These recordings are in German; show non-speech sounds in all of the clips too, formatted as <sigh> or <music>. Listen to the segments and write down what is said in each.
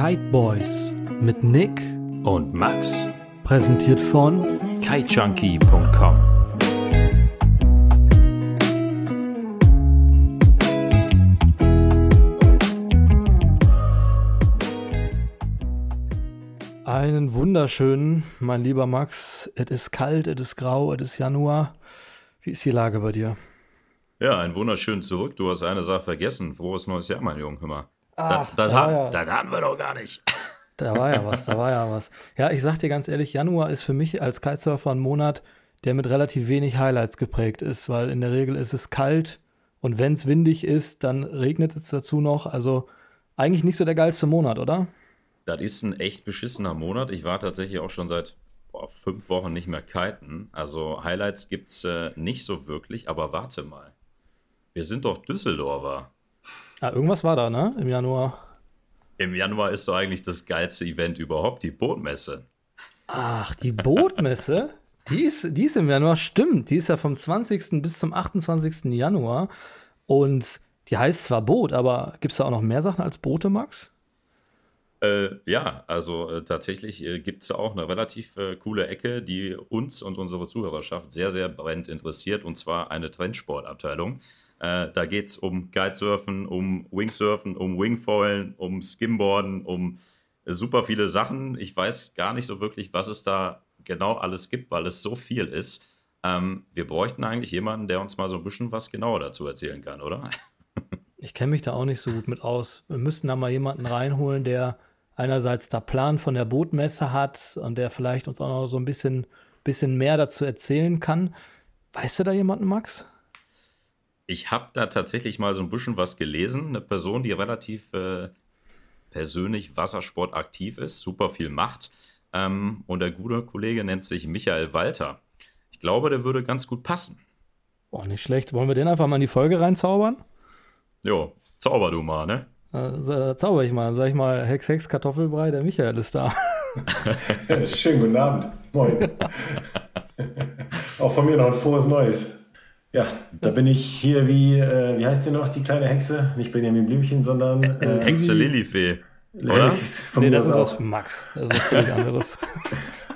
Kite Boys mit Nick und Max. Präsentiert von kitejunkie.com. Einen wunderschönen, mein lieber Max. Es ist kalt, es ist grau, es ist Januar. Wie ist die Lage bei dir? Ja, ein wunderschön zurück. Du hast eine Sache vergessen. Frohes neues Jahr, mein Junge. Hör mal. Ach, das, das, da haben, ja. das haben wir doch gar nicht. <laughs> Da war ja was, da war ja was. Ja, ich sag dir ganz ehrlich, Januar ist für mich als Kitesurfer ein Monat, der mit relativ wenig Highlights geprägt ist, weil in der Regel ist es kalt und wenn es windig ist, dann regnet es dazu noch. Also eigentlich nicht so der geilste Monat, oder? Das ist ein echt beschissener Monat. Ich war tatsächlich auch schon seit boah, fünf Wochen nicht mehr kiten. Also Highlights gibt es äh, nicht so wirklich, aber warte mal. Wir sind doch Düsseldorfer. Ah, irgendwas war da, ne? Im Januar. Im Januar ist doch eigentlich das geilste Event überhaupt, die Bootmesse. Ach, die Bootmesse? <laughs> die, ist, die ist im Januar, stimmt. Die ist ja vom 20. bis zum 28. Januar. Und die heißt zwar Boot, aber gibt es da auch noch mehr Sachen als Boote, Max? Äh, ja, also äh, tatsächlich äh, gibt es da auch eine relativ äh, coole Ecke, die uns und unsere Zuhörerschaft sehr, sehr brennend interessiert, und zwar eine Trendsportabteilung. Äh, da geht es um Kitesurfen, um Wingsurfen, um Wingfoilen, um Skimboarden, um super viele Sachen. Ich weiß gar nicht so wirklich, was es da genau alles gibt, weil es so viel ist. Ähm, wir bräuchten eigentlich jemanden, der uns mal so ein bisschen was genauer dazu erzählen kann, oder? <laughs> Ich kenne mich da auch nicht so gut mit aus. Wir müssten da mal jemanden reinholen, der einerseits da Plan von der Bootmesse hat und der vielleicht uns auch noch so ein bisschen, bisschen mehr dazu erzählen kann. Weißt du da jemanden, Max? Ich habe da tatsächlich mal so ein bisschen was gelesen. Eine Person, die relativ äh, persönlich Wassersport aktiv ist, super viel macht. Ähm, und der gute Kollege nennt sich Michael Walter. Ich glaube, der würde ganz gut passen. Boah, nicht schlecht. Wollen wir den einfach mal in die Folge reinzaubern? Jo, zauber du mal, ne? Äh, zauber ich mal. Sag ich mal, Hex, Hex, Kartoffelbrei, der Michael ist da. <laughs> Schönen guten Abend. Moin. <laughs> Auch von mir noch ein frohes Neues. Ja, da bin ich hier wie, äh, wie heißt sie noch, die kleine Hexe? Nicht Benjamin Blümchen, sondern. Äh, Hexe Lilifee. Oder? Von nee, das ist aus Max. Das ist was völlig <laughs> anderes.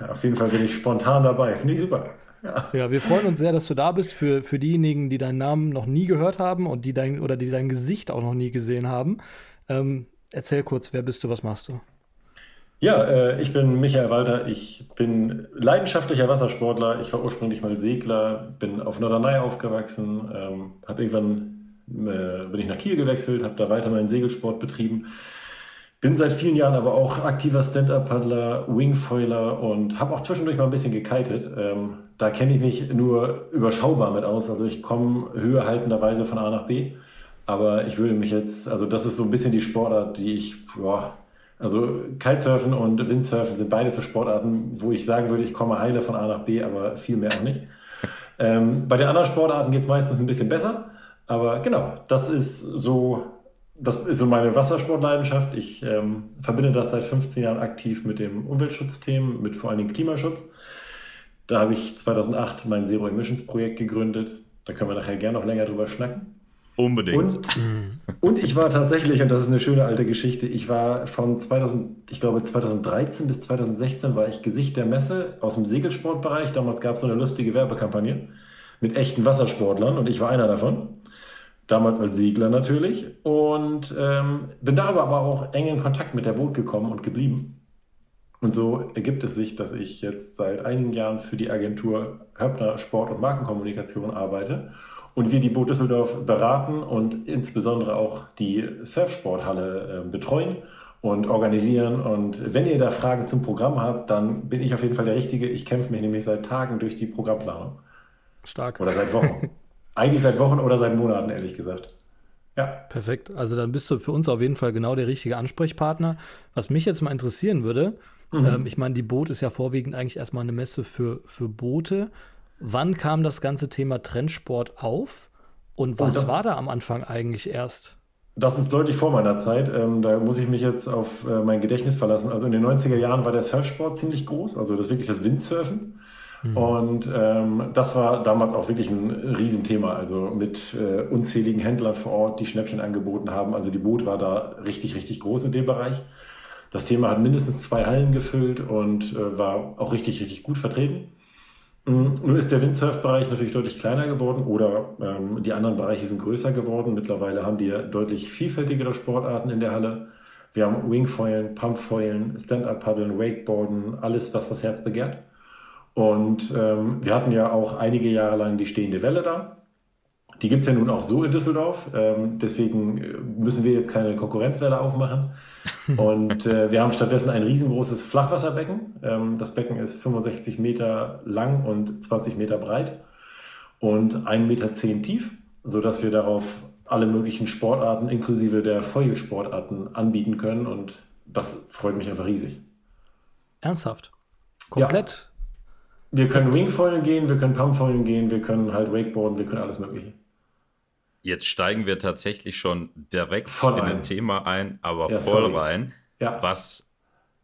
Auf jeden Fall bin ich spontan dabei. Finde ich super. Ja. Ja, wir freuen uns sehr, dass du da bist. Für, für diejenigen, die deinen Namen noch nie gehört haben und die dein oder die dein Gesicht auch noch nie gesehen haben. Ähm, erzähl kurz, wer bist du, was machst du? Ja, äh, ich bin Michael Walter. Ich bin leidenschaftlicher Wassersportler. Ich war ursprünglich mal Segler, bin auf Norderney aufgewachsen, ähm, habe irgendwann äh, bin ich nach Kiel gewechselt, habe da weiter meinen Segelsport betrieben. Bin seit vielen Jahren aber auch aktiver Stand-Up-Paddler, Wingfoiler und habe auch zwischendurch mal ein bisschen gekitet. Ähm, da kenne ich mich nur überschaubar mit aus. Also ich komme höherhaltenderweise von A nach B. Aber ich würde mich jetzt, also das ist so ein bisschen die Sportart, die ich, ja, also Kitesurfen und Windsurfen sind beides so Sportarten, wo ich sagen würde, ich komme heile von A nach B, aber viel mehr auch nicht. <laughs> ähm, bei den anderen Sportarten geht es meistens ein bisschen besser. Aber genau, das ist so, das ist so meine Wassersportleidenschaft. Ich ähm, verbinde das seit 15 Jahren aktiv mit dem Umweltschutzthemen, mit vor allen Dingen Klimaschutz. Da habe ich 2008 mein Zero Emissions Projekt gegründet. Da können wir nachher gerne noch länger drüber schnacken. Unbedingt. Und, und ich war tatsächlich, und das ist eine schöne alte Geschichte, ich war von 2000, ich glaube 2013 bis 2016 war ich Gesicht der Messe aus dem Segelsportbereich. Damals gab es so eine lustige Werbekampagne mit echten Wassersportlern und ich war einer davon. Damals als Segler natürlich. Und ähm, bin darüber aber auch eng in Kontakt mit der Boot gekommen und geblieben. Und so ergibt es sich, dass ich jetzt seit einigen Jahren für die Agentur Höppner Sport- und Markenkommunikation arbeite und wir die Boot Düsseldorf beraten und insbesondere auch die Surfsporthalle äh, betreuen und organisieren. Und wenn ihr da Fragen zum Programm habt, dann bin ich auf jeden Fall der Richtige. Ich kämpfe mich nämlich seit Tagen durch die Programmplanung. Stark. Oder seit Wochen. <laughs> Eigentlich seit Wochen oder seit Monaten, ehrlich gesagt. Ja. Perfekt. Also dann bist du für uns auf jeden Fall genau der richtige Ansprechpartner. Was mich jetzt mal interessieren würde, mhm. ähm, ich meine, die Boot ist ja vorwiegend eigentlich erstmal eine Messe für, für Boote. Wann kam das ganze Thema Trendsport auf und was das, war da am Anfang eigentlich erst? Das ist deutlich vor meiner Zeit. Ähm, da muss ich mich jetzt auf äh, mein Gedächtnis verlassen. Also in den 90er Jahren war der Surfsport ziemlich groß, also das wirklich das Windsurfen. Mhm. Und ähm, das war damals auch wirklich ein Riesenthema, also mit äh, unzähligen Händlern vor Ort, die Schnäppchen angeboten haben. Also die Boot war da richtig, richtig groß in dem Bereich. Das Thema hat mindestens zwei Hallen gefüllt und äh, war auch richtig, richtig gut vertreten. Mhm. Nur ist der Windsurf-Bereich natürlich deutlich kleiner geworden oder ähm, die anderen Bereiche sind größer geworden. Mittlerweile haben wir deutlich vielfältigere Sportarten in der Halle. Wir haben Wingfoilen, Pumpfoilen, Stand-Up-Paddeln, Wakeboarden, alles, was das Herz begehrt. Und ähm, wir hatten ja auch einige Jahre lang die stehende Welle da. Die gibt es ja nun auch so in Düsseldorf. Ähm, deswegen äh, müssen wir jetzt keine Konkurrenzwelle aufmachen. <laughs> Und äh, wir haben stattdessen ein riesengroßes Flachwasserbecken. Ähm, das Becken ist 65 Meter lang und 20 Meter breit und 1,10 Meter tief, sodass wir darauf alle möglichen Sportarten inklusive der Feuilsportarten anbieten können. Und das freut mich einfach riesig. Ernsthaft? Komplett? Ja. Wir können Wingfoilen gehen, wir können Pumpfoilen gehen, wir können halt Wakeboarden, wir können alles Mögliche. Jetzt steigen wir tatsächlich schon direkt voll in ein Thema ein, aber ja, voll sorry. rein, ja. was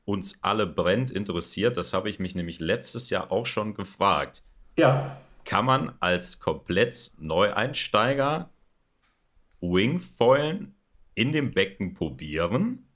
uns alle brennt interessiert. Das habe ich mich nämlich letztes Jahr auch schon gefragt. Ja. Kann man als komplett Neueinsteiger Wingfoilen in dem Becken probieren?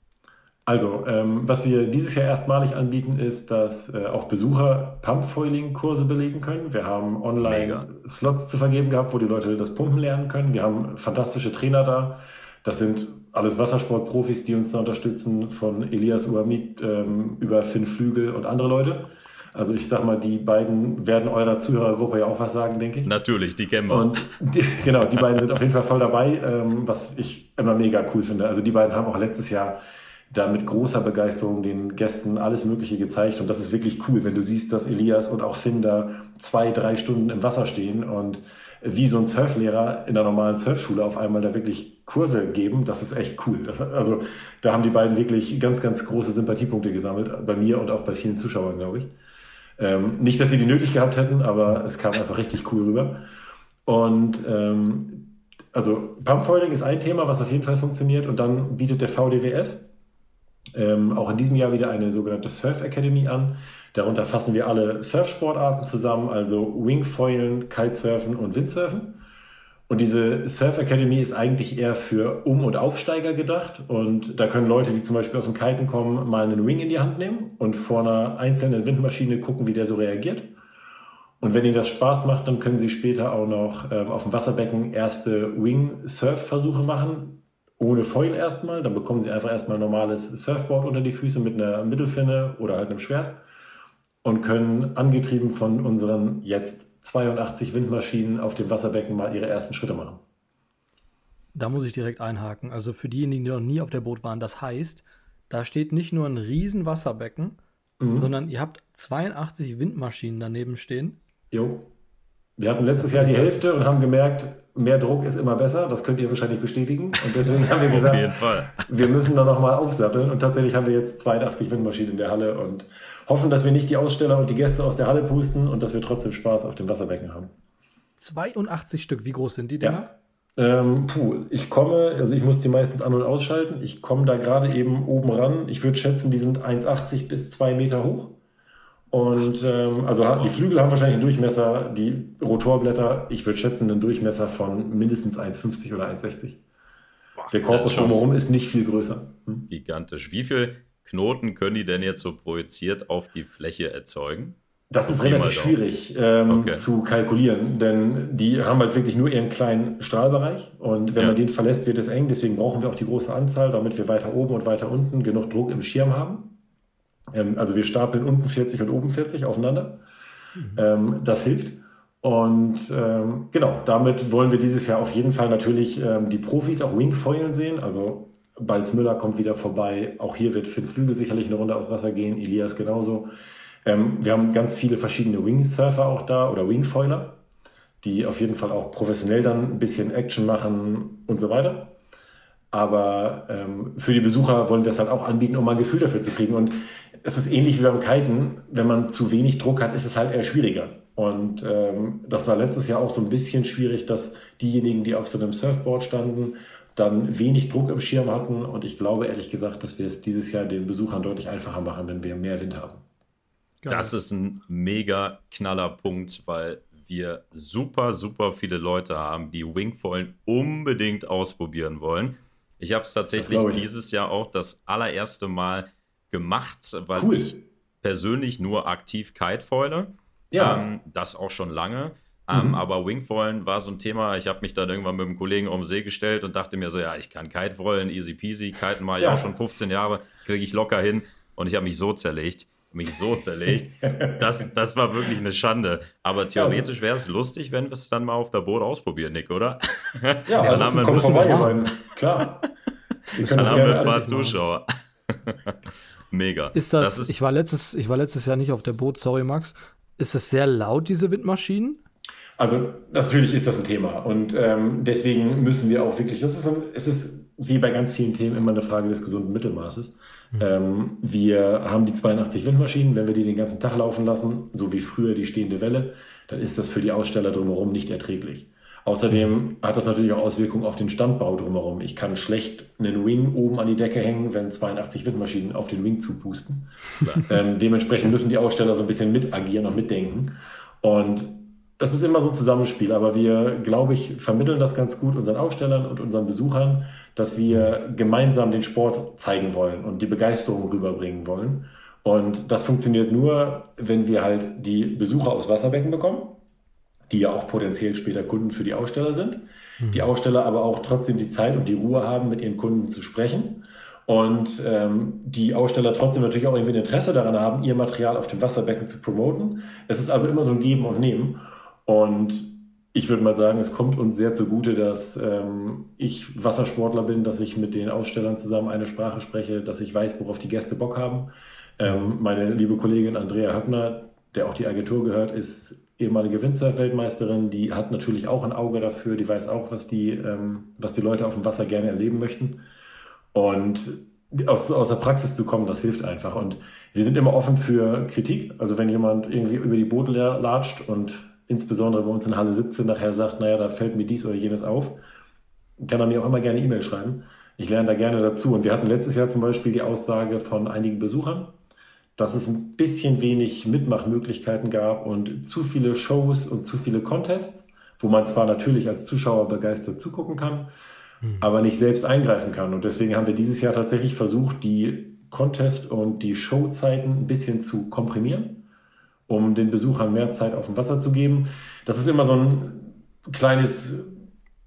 Also, ähm, was wir dieses Jahr erstmalig anbieten, ist, dass äh, auch Besucher Pumpfoiling-Kurse belegen können. Wir haben online Mega. Slots zu vergeben gehabt, wo die Leute das Pumpen lernen können. Wir haben fantastische Trainer da. Das sind alles Wassersportprofis, die uns da unterstützen, von Elias Uamid ähm, über Finn Flügel und andere Leute. Also ich sag mal, die beiden werden eurer Zuhörergruppe ja auch was sagen, denke ich. Natürlich, die kennen wir. Und die, genau, die beiden sind auf jeden Fall voll dabei, ähm, was ich immer mega cool finde. Also die beiden haben auch letztes Jahr da mit großer Begeisterung den Gästen alles Mögliche gezeigt. Und das ist wirklich cool, wenn du siehst, dass Elias und auch Finn da zwei, drei Stunden im Wasser stehen und wie so ein Surflehrer in der normalen Surfschule auf einmal da wirklich Kurse geben, das ist echt cool. Also da haben die beiden wirklich ganz, ganz große Sympathiepunkte gesammelt, bei mir und auch bei vielen Zuschauern, glaube ich. Ähm, nicht, dass sie die nötig gehabt hätten, aber es kam einfach richtig cool rüber. Und ähm, also Pumpfoiling ist ein Thema, was auf jeden Fall funktioniert. Und dann bietet der VDWS ähm, auch in diesem Jahr wieder eine sogenannte Surf Academy an. Darunter fassen wir alle Surfsportarten zusammen, also Wingfoilen, Kitesurfen und Windsurfen. Und diese Surf Academy ist eigentlich eher für Um- und Aufsteiger gedacht. Und da können Leute, die zum Beispiel aus dem Kiten kommen, mal einen Wing in die Hand nehmen und vor einer einzelnen Windmaschine gucken, wie der so reagiert. Und wenn ihnen das Spaß macht, dann können sie später auch noch ähm, auf dem Wasserbecken erste Wing-Surf-Versuche machen ohne Foil erstmal. Dann bekommen sie einfach erstmal ein normales Surfboard unter die Füße mit einer Mittelfinne oder halt einem Schwert und können angetrieben von unseren jetzt 82 Windmaschinen auf dem Wasserbecken mal ihre ersten Schritte machen. Da muss ich direkt einhaken. Also für diejenigen, die noch nie auf der Boot waren, das heißt, da steht nicht nur ein riesen Wasserbecken, mhm. sondern ihr habt 82 Windmaschinen daneben stehen. Jo. Wir hatten letztes Jahr die Hälfte und haben gemerkt, mehr Druck ist immer besser. Das könnt ihr wahrscheinlich bestätigen. Und deswegen haben wir <laughs> gesagt, wir müssen da nochmal aufsatteln. Und tatsächlich haben wir jetzt 82 Windmaschinen in der Halle und hoffen, dass wir nicht die Aussteller und die Gäste aus der Halle pusten und dass wir trotzdem Spaß auf dem Wasserbecken haben. 82 Stück, wie groß sind die Dinger? Ja. Ähm, puh, ich komme, also ich muss die meistens an- und ausschalten. Ich komme da gerade eben oben ran. Ich würde schätzen, die sind 1,80 bis 2 Meter hoch. Und ähm, also die Flügel haben wahrscheinlich einen Durchmesser, die Rotorblätter, ich würde schätzen, einen Durchmesser von mindestens 1,50 oder 1,60. Der Korpus drumherum ist nicht viel größer. Hm? Gigantisch. Wie viele Knoten können die denn jetzt so projiziert auf die Fläche erzeugen? Das ist relativ schwierig ähm, okay. zu kalkulieren, denn die haben halt wirklich nur ihren kleinen Strahlbereich und wenn ja. man den verlässt, wird es eng. Deswegen brauchen wir auch die große Anzahl, damit wir weiter oben und weiter unten genug Druck im Schirm haben. Ähm, also wir stapeln unten 40 und oben 40 aufeinander. Mhm. Ähm, das hilft. Und ähm, genau, damit wollen wir dieses Jahr auf jeden Fall natürlich ähm, die Profis auch Wingfoilen sehen. Also Balz Müller kommt wieder vorbei. Auch hier wird Finn Flügel sicherlich eine Runde aufs Wasser gehen. Elias genauso. Ähm, wir haben ganz viele verschiedene Wingsurfer auch da oder Wingfoiler, die auf jeden Fall auch professionell dann ein bisschen Action machen und so weiter. Aber ähm, für die Besucher wollen wir es halt auch anbieten, um mal ein Gefühl dafür zu kriegen. Und es ist ähnlich wie beim Kiten. Wenn man zu wenig Druck hat, ist es halt eher schwieriger. Und ähm, das war letztes Jahr auch so ein bisschen schwierig, dass diejenigen, die auf so einem Surfboard standen, dann wenig Druck im Schirm hatten. Und ich glaube ehrlich gesagt, dass wir es dieses Jahr den Besuchern deutlich einfacher machen, wenn wir mehr Wind haben. Das ist ein mega knaller Punkt, weil wir super, super viele Leute haben, die Wingfoilen unbedingt ausprobieren wollen. Ich habe es tatsächlich dieses Jahr auch das allererste Mal gemacht, weil cool. ich persönlich nur aktiv Kitefoile. Ja. Ähm, das auch schon lange. Ähm, mhm. aber Wingfoilen war so ein Thema. Ich habe mich dann irgendwann mit einem Kollegen um den See gestellt und dachte mir so, ja, ich kann Kitefoilen, easy peasy. Kiten mache ich ja. auch schon 15 Jahre, kriege ich locker hin. Und ich habe mich so zerlegt mich so zerlegt. <laughs> Das, das war wirklich eine Schande. Aber theoretisch wäre es lustig, wenn wir es dann mal auf der Boot ausprobieren, Nick, oder? Ja, <laughs> dann haben wir vorbei, Klar. Dann haben wir zwei Zuschauer. <laughs> Mega. Ist das, das ist, ich, war letztes, ich war letztes Jahr nicht auf der Boot, sorry Max. Ist das sehr laut, diese Windmaschinen? Also natürlich ist das ein Thema und ähm, deswegen müssen wir auch wirklich, das ist, ein, es ist wie bei ganz vielen Themen immer eine Frage des gesunden Mittelmaßes. Mhm. Ähm, wir haben die 82 Windmaschinen, wenn wir die den ganzen Tag laufen lassen, so wie früher die stehende Welle, dann ist das für die Aussteller drumherum nicht erträglich. Außerdem hat das natürlich auch Auswirkungen auf den Standbau drumherum. Ich kann schlecht einen Wing oben an die Decke hängen, wenn 82 Windmaschinen auf den Wing zupusten. ähm, dementsprechend müssen die Aussteller so ein bisschen mit agieren und mitdenken. Und das ist immer so ein Zusammenspiel, aber wir, glaube ich, vermitteln das ganz gut unseren Ausstellern und unseren Besuchern, dass wir gemeinsam den Sport zeigen wollen und die Begeisterung rüberbringen wollen. Und das funktioniert nur, wenn wir halt die Besucher aus Wasserbecken bekommen, die ja auch potenziell später Kunden für die Aussteller sind. Mhm. Die Aussteller aber auch trotzdem die Zeit und die Ruhe haben, mit ihren Kunden zu sprechen. Und ähm, die Aussteller trotzdem natürlich auch irgendwie ein Interesse daran haben, ihr Material auf dem Wasserbecken zu promoten. Es ist also immer so ein Geben und Nehmen. Und ich würde mal sagen, es kommt uns sehr zugute, dass ähm, ich Wassersportler bin, dass ich mit den Ausstellern zusammen eine Sprache spreche, dass ich weiß, worauf die Gäste Bock haben. Ähm, meine liebe Kollegin Andrea Höppner, der auch die Agentur gehört, ist ehemalige Windsurf-Weltmeisterin. Die hat natürlich auch ein Auge dafür. Die weiß auch, was die, ähm, was die Leute auf dem Wasser gerne erleben möchten. Und aus, aus der Praxis zu kommen, das hilft einfach. Und wir sind immer offen für Kritik. Also wenn jemand irgendwie über die Boote latscht und insbesondere bei uns in Halle 17 nachher sagt, naja, da fällt mir dies oder jenes auf, kann er mir auch immer gerne E-Mail schreiben. Ich lerne da gerne dazu. Und wir hatten letztes Jahr zum Beispiel die Aussage von einigen Besuchern, dass es ein bisschen wenig Mitmachmöglichkeiten gab und zu viele Shows und zu viele Contests, wo man zwar natürlich als Zuschauer begeistert zugucken kann, mhm. aber nicht selbst eingreifen kann. Und deswegen haben wir dieses Jahr tatsächlich versucht, die Contest- und die Showzeiten ein bisschen zu komprimieren um den Besuchern mehr Zeit auf dem Wasser zu geben. Das ist immer so ein kleines,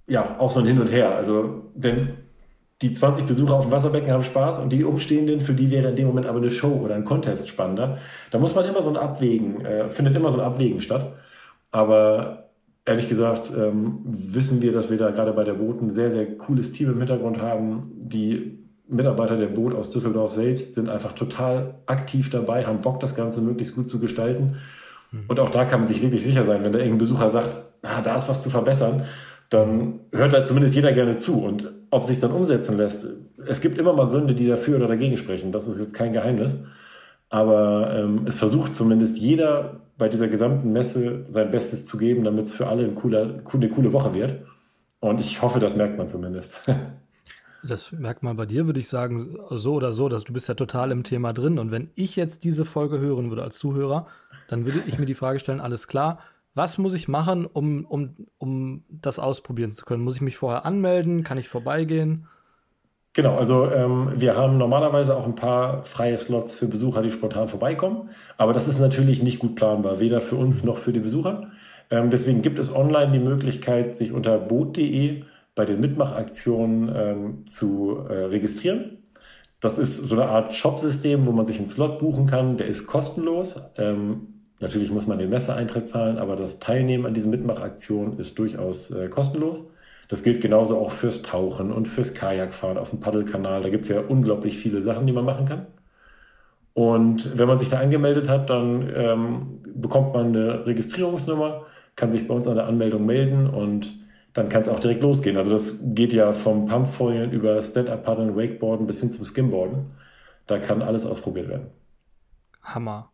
ja, auch so ein Hin und Her. Also, denn die 20 Besucher auf dem Wasserbecken haben Spaß und die Umstehenden, für die wäre in dem Moment aber eine Show oder ein Contest spannender. Da muss man immer so ein Abwägen, äh, findet immer so ein Abwägen statt. Aber ehrlich gesagt ähm, wissen wir, dass wir da gerade bei der Boot ein sehr, sehr cooles Team im Hintergrund haben, die Mitarbeiter der Boot aus Düsseldorf selbst sind einfach total aktiv dabei, haben Bock, das Ganze möglichst gut zu gestalten. Mhm. Und auch da kann man sich wirklich sicher sein, wenn da irgendein Besucher sagt, ah, da ist was zu verbessern, dann hört da zumindest jeder gerne zu. Und ob sich dann umsetzen lässt, es gibt immer mal Gründe, die dafür oder dagegen sprechen. Das ist jetzt kein Geheimnis. Aber ähm, es versucht zumindest jeder bei dieser gesamten Messe sein Bestes zu geben, damit es für alle ein cooler, eine coole Woche wird. Und ich hoffe, das merkt man zumindest. <laughs> Das merkt man bei dir, würde ich sagen, so oder so, dass du bist ja total im Thema drin. Und wenn ich jetzt diese Folge hören würde als Zuhörer, dann würde ich mir die Frage stellen, alles klar, was muss ich machen, um, um, um das ausprobieren zu können? Muss ich mich vorher anmelden? Kann ich vorbeigehen? Genau, also ähm, wir haben normalerweise auch ein paar freie Slots für Besucher, die spontan vorbeikommen. Aber das ist natürlich nicht gut planbar, weder für uns noch für die Besucher. Ähm, deswegen gibt es online die Möglichkeit, sich unter boot.de bei den Mitmachaktionen ähm, zu äh, registrieren. Das ist so eine Art Shop-System, wo man sich einen Slot buchen kann. Der ist kostenlos. Ähm, natürlich muss man den Messeeintritt zahlen, aber das Teilnehmen an diesen Mitmachaktionen ist durchaus äh, kostenlos. Das gilt genauso auch fürs Tauchen und fürs Kajakfahren auf dem Paddelkanal. Da gibt es ja unglaublich viele Sachen, die man machen kann. Und wenn man sich da angemeldet hat, dann ähm, bekommt man eine Registrierungsnummer, kann sich bei uns an der Anmeldung melden und dann kann es auch direkt losgehen. Also das geht ja vom Pumpfoilen über Stand-Up-Paddeln, Wakeboarden bis hin zum Skimboarden. Da kann alles ausprobiert werden. Hammer.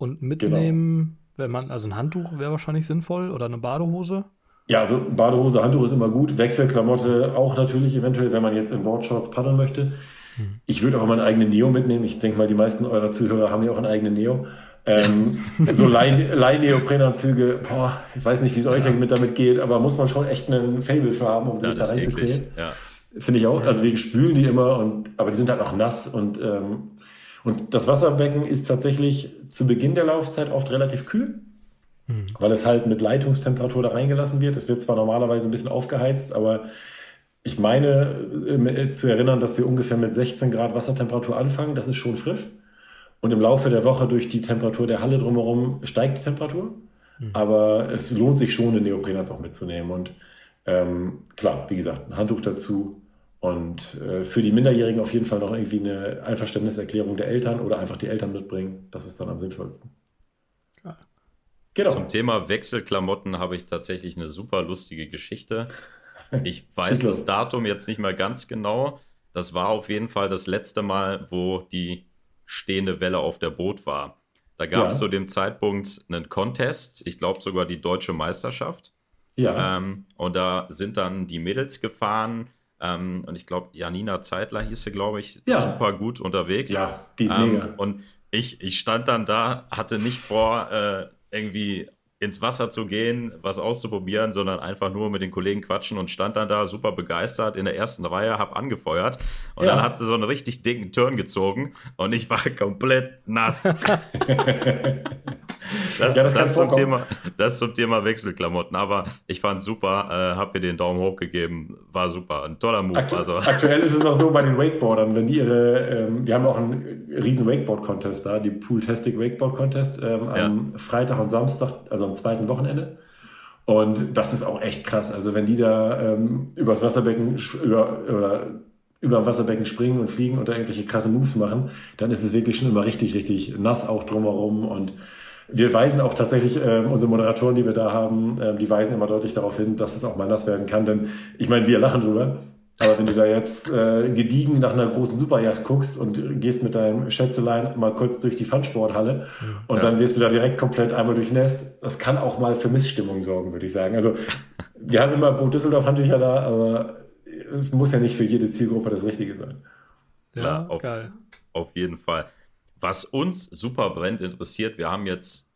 Und mitnehmen, genau. wenn man, also ein Handtuch wäre wahrscheinlich sinnvoll oder eine Badehose? Ja, also Badehose, Handtuch ist immer gut. Wechselklamotte auch natürlich eventuell, wenn man jetzt in Boardshorts paddeln möchte. Hm. Ich würde auch immer einen eigenen Neo mitnehmen. Ich denke mal, die meisten eurer Zuhörer haben ja auch einen eigenen Neo. Ähm, <laughs> so Leih-Neoprenanzüge, boah, ich weiß nicht, wie es euch ja. mit damit geht, aber muss man schon echt einen Fable für haben, um sich da reinzuquälen. Ja. Finde ich auch. Also wir spülen die immer und aber die sind halt auch nass und ähm, Und das Wasserbecken ist tatsächlich zu Beginn der Laufzeit oft relativ kühl, hm. weil es halt mit Leitungstemperatur da reingelassen wird. Es wird zwar normalerweise ein bisschen aufgeheizt, aber ich meine äh, zu erinnern, dass wir ungefähr mit 16 Grad Wassertemperatur anfangen. Das ist schon frisch. Und im Laufe der Woche durch die Temperatur der Halle drumherum steigt die Temperatur. Mhm. Aber es lohnt sich schon, den Neoprenanz auch mitzunehmen. Und ähm, klar, wie gesagt, ein Handtuch dazu. Und äh, für die Minderjährigen auf jeden Fall noch irgendwie eine Einverständniserklärung der Eltern oder einfach die Eltern mitbringen. Das ist dann am sinnvollsten. Genau. Zum Thema Wechselklamotten habe ich tatsächlich eine super lustige Geschichte. Ich <laughs> weiß das Datum jetzt nicht mehr ganz genau. Das war auf jeden Fall das letzte Mal, wo die stehende Welle auf der Boot war. Da gab es ja. zu dem Zeitpunkt einen Contest, ich glaube sogar die deutsche Meisterschaft. Ja. Ähm, und da sind dann die Mädels gefahren. Ähm, und ich glaube, Janina Zeitler hieß sie, glaube ich, ja. super gut unterwegs. Ja, die ist ähm, mega. Und ich, ich stand dann da, hatte nicht vor, äh, irgendwie ins Wasser zu gehen, was auszuprobieren, sondern einfach nur mit den Kollegen quatschen und stand dann da super begeistert in der ersten Reihe, hab angefeuert und ja. dann hat sie so einen richtig dicken Turn gezogen und ich war komplett nass. <laughs> Das, ja, das, das, zum Thema, das zum Thema Wechselklamotten. Aber ich fand super, äh, hab mir den Daumen hoch gegeben, war super, ein toller Move. Aktu also. Aktuell ist es noch so bei den <laughs> Wakeboardern, wenn die ihre, ähm, wir haben auch einen riesen Wakeboard-Contest da, die Pool-Tastic Wakeboard-Contest ähm, am Freitag und Samstag, also am zweiten Wochenende. Und das ist auch echt krass. Also wenn die da ähm, übers Wasserbecken über, oder über dem Wasserbecken springen und fliegen und da irgendwelche krasse Moves machen, dann ist es wirklich schon immer richtig, richtig nass auch drumherum und wir weisen auch tatsächlich, äh, unsere Moderatoren, die wir da haben, äh, die weisen immer deutlich darauf hin, dass es auch mal nass werden kann. Denn ich meine, wir lachen drüber. Aber wenn du da jetzt äh, gediegen nach einer großen Superjacht guckst und gehst mit deinem Schätzelein mal kurz durch die Funsporthalle und ja. dann wirst du da direkt komplett einmal durchnässt, das kann auch mal für Missstimmung sorgen, würde ich sagen. Also wir haben immer Boot Düsseldorf Handtücher da, aber es muss ja nicht für jede Zielgruppe das Richtige sein. Ja, Klar, auf, geil. Auf jeden Fall. Was uns super brennt interessiert, wir haben jetzt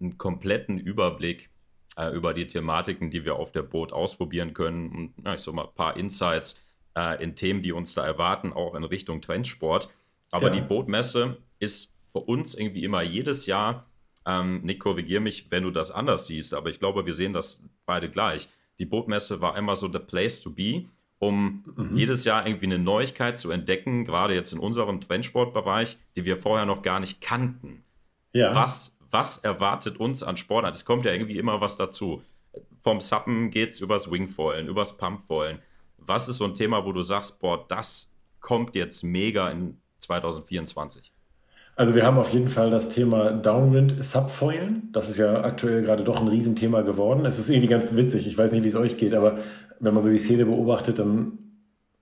einen kompletten Überblick äh, über die Thematiken, die wir auf der Boot ausprobieren können und na, ich sag mal ein paar Insights äh, in Themen, die uns da erwarten, auch in Richtung Trendsport. Aber ja. die Bootmesse ist für uns irgendwie immer jedes Jahr, ähm, Nick, korrigier mich, wenn du das anders siehst, aber ich glaube, wir sehen das beide gleich. Die Bootmesse war immer so the place to be um mhm. jedes Jahr irgendwie eine Neuigkeit zu entdecken, gerade jetzt in unserem Trendsportbereich, die wir vorher noch gar nicht kannten. Ja. Was, was erwartet uns an Sportart? Es kommt ja irgendwie immer was dazu. Vom Suppen geht es übers Wingfallen, übers Pumpfallen. Was ist so ein Thema, wo du sagst, boah, das kommt jetzt mega in 2024? Also wir haben auf jeden Fall das Thema Downwind Subfoilen. Das ist ja aktuell gerade doch ein Riesenthema geworden. Es ist irgendwie ganz witzig. Ich weiß nicht, wie es euch geht, aber wenn man so die Szene beobachtet, dann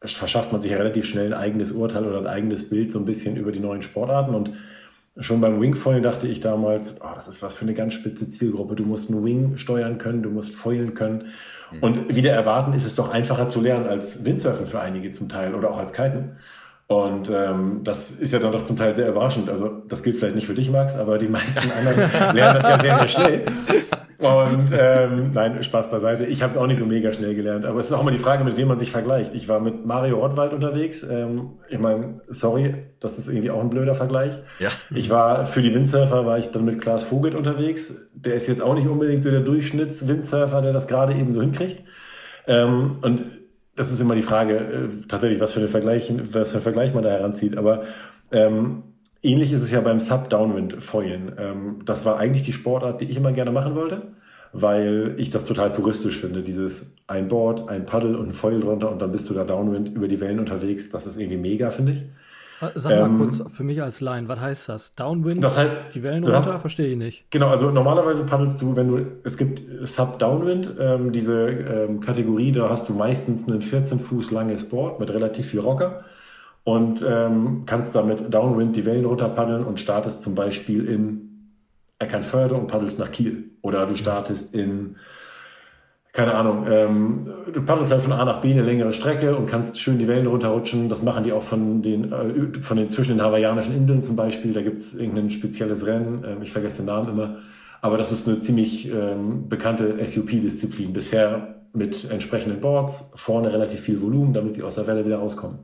verschafft man sich ja relativ schnell ein eigenes Urteil oder ein eigenes Bild so ein bisschen über die neuen Sportarten. Und schon beim Wingfoilen dachte ich damals, oh, das ist was für eine ganz spitze Zielgruppe. Du musst einen Wing steuern können, du musst foilen können. Mhm. Und wieder erwarten ist es doch einfacher zu lernen als Windsurfen für einige zum Teil oder auch als Kiten. Und ähm, das ist ja dann doch zum Teil sehr überraschend. Also das gilt vielleicht nicht für dich, Max, aber die meisten anderen <laughs> lernen das ja sehr, sehr schnell. Und ähm, nein, Spaß beiseite. Ich habe es auch nicht so mega schnell gelernt. Aber es ist auch immer die Frage, mit wem man sich vergleicht. Ich war mit Mario Rottwald unterwegs. Ähm, ich meine, sorry, das ist irgendwie auch ein blöder Vergleich. Ja. Ich war für die Windsurfer war ich dann mit Klaas Vogelt unterwegs. Der ist jetzt auch nicht unbedingt so der Durchschnittswindsurfer, der das gerade eben so hinkriegt. Ähm, und das ist immer die Frage, äh, tatsächlich, was für, eine Vergleich, was für ein Vergleich man da heranzieht. Aber ähm, ähnlich ist es ja beim Sub-Downwind-Foilen. Ähm, das war eigentlich die Sportart, die ich immer gerne machen wollte, weil ich das total puristisch finde. Dieses ein Board, ein Paddel und ein Foil drunter und dann bist du da Downwind über die Wellen unterwegs. Das ist irgendwie mega, finde ich. Sag mal ähm, kurz für mich als Line, was heißt das? Downwind? Das heißt, die Wellen runter, verstehe ich nicht. Genau, also normalerweise paddelst du, wenn du, es gibt Sub-Downwind, ähm, diese ähm, Kategorie, da hast du meistens ein 14 Fuß langes Board mit relativ viel Rocker und ähm, kannst damit Downwind die Wellen runter paddeln und startest zum Beispiel in Eckernförde und paddelst nach Kiel. Oder du startest in keine Ahnung, ähm, du paddelst halt von A nach B eine längere Strecke und kannst schön die Wellen runterrutschen. Das machen die auch von den, äh, von den zwischen den hawaiianischen Inseln zum Beispiel. Da gibt's irgendein spezielles Rennen, ähm, ich vergesse den Namen immer. Aber das ist eine ziemlich ähm, bekannte SUP-Disziplin. Bisher mit entsprechenden Boards, vorne relativ viel Volumen, damit sie aus der Welle wieder rauskommen.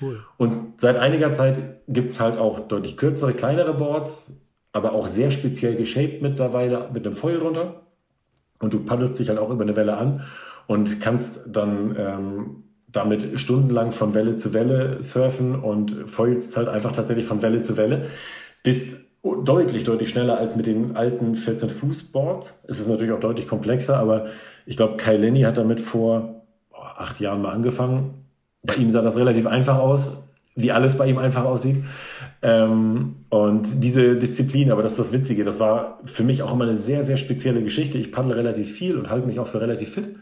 Cool. Und seit einiger Zeit gibt es halt auch deutlich kürzere, kleinere Boards, aber auch sehr speziell geshaped mittlerweile mit einem Foil drunter. Und du paddelst dich halt auch über eine Welle an und kannst dann ähm, damit stundenlang von Welle zu Welle surfen und foilst halt einfach tatsächlich von Welle zu Welle. Bist deutlich, deutlich schneller als mit den alten 14-Fuß-Boards. Es ist natürlich auch deutlich komplexer, aber ich glaube, Kai Lenny hat damit vor boah, acht Jahren mal angefangen. Bei ihm sah das relativ einfach aus, wie alles bei ihm einfach aussieht. Ähm, und diese Disziplin, aber das ist das Witzige, das war für mich auch immer eine sehr, sehr spezielle Geschichte. Ich paddle relativ viel und halte mich auch für relativ fit.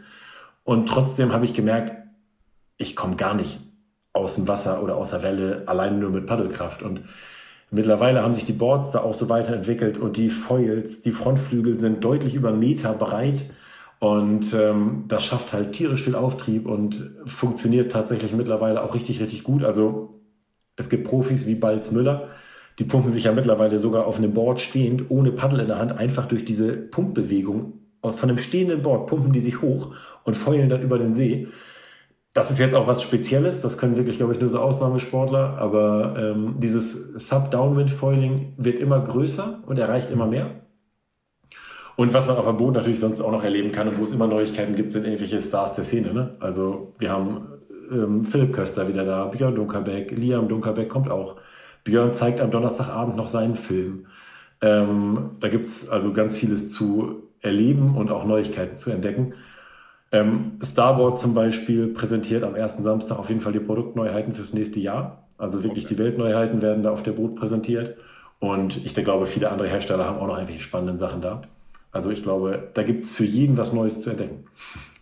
Und trotzdem habe ich gemerkt, ich komme gar nicht aus dem Wasser oder aus der Welle allein nur mit Paddelkraft. Und mittlerweile haben sich die Boards da auch so weiterentwickelt und die Foils, die Frontflügel sind deutlich über einen Meter breit. Und ähm, das schafft halt tierisch viel Auftrieb und funktioniert tatsächlich mittlerweile auch richtig, richtig gut. Also es gibt Profis wie Balz Müller, die pumpen sich ja mittlerweile sogar auf einem Board stehend, ohne Paddel in der Hand, einfach durch diese Pumpbewegung. Von einem stehenden Board pumpen die sich hoch und feulen dann über den See. Das ist jetzt auch was Spezielles, das können wirklich, glaube ich, nur so Ausnahmesportler, aber ähm, dieses Sub-Downwind-Foiling wird immer größer und erreicht immer mehr. Und was man auf dem Boot natürlich sonst auch noch erleben kann und wo es immer Neuigkeiten gibt, sind irgendwelche Stars der Szene. Ne? Also wir haben ähm, Philipp Köster wieder da, Björn Dunkerbeck, Liam Dunkerbeck kommt auch. Björn zeigt am Donnerstagabend noch seinen Film. Ähm, da gibt es also ganz vieles zu erleben und auch Neuigkeiten zu entdecken. Ähm, Starboard zum Beispiel präsentiert am ersten Samstag auf jeden Fall die Produktneuheiten fürs nächste Jahr. Also wirklich okay. die Weltneuheiten werden da auf der Boot präsentiert. Und ich glaube, viele andere Hersteller haben auch noch irgendwelche spannenden Sachen da. Also ich glaube, da gibt es für jeden was Neues zu entdecken.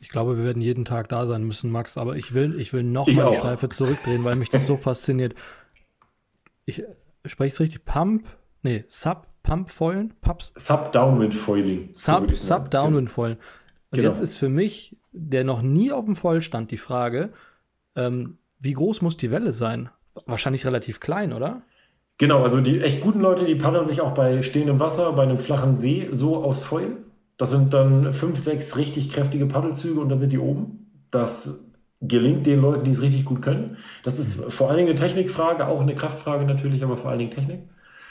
Ich glaube, wir werden jeden Tag da sein müssen, Max. Aber ich will, ich will noch ich mal die Schleife zurückdrehen, weil mich das so fasziniert. Ich spreche es richtig? Pump? Nee, Sub, Pump Foilen? Sub Downwind Foiling. Sub, so Sub Downwind Foilen. Und genau. jetzt ist für mich, der noch nie auf dem Voll stand, die Frage, ähm, wie groß muss die Welle sein? Wahrscheinlich relativ klein, oder? Genau, also die echt guten Leute, die paddeln sich auch bei stehendem Wasser, bei einem flachen See so aufs Foil. Das sind dann fünf, sechs richtig kräftige Paddelzüge und dann sind die oben. Das gelingt den Leuten, die es richtig gut können. Das ist vor allen Dingen eine Technikfrage, auch eine Kraftfrage natürlich, aber vor allen Dingen Technik.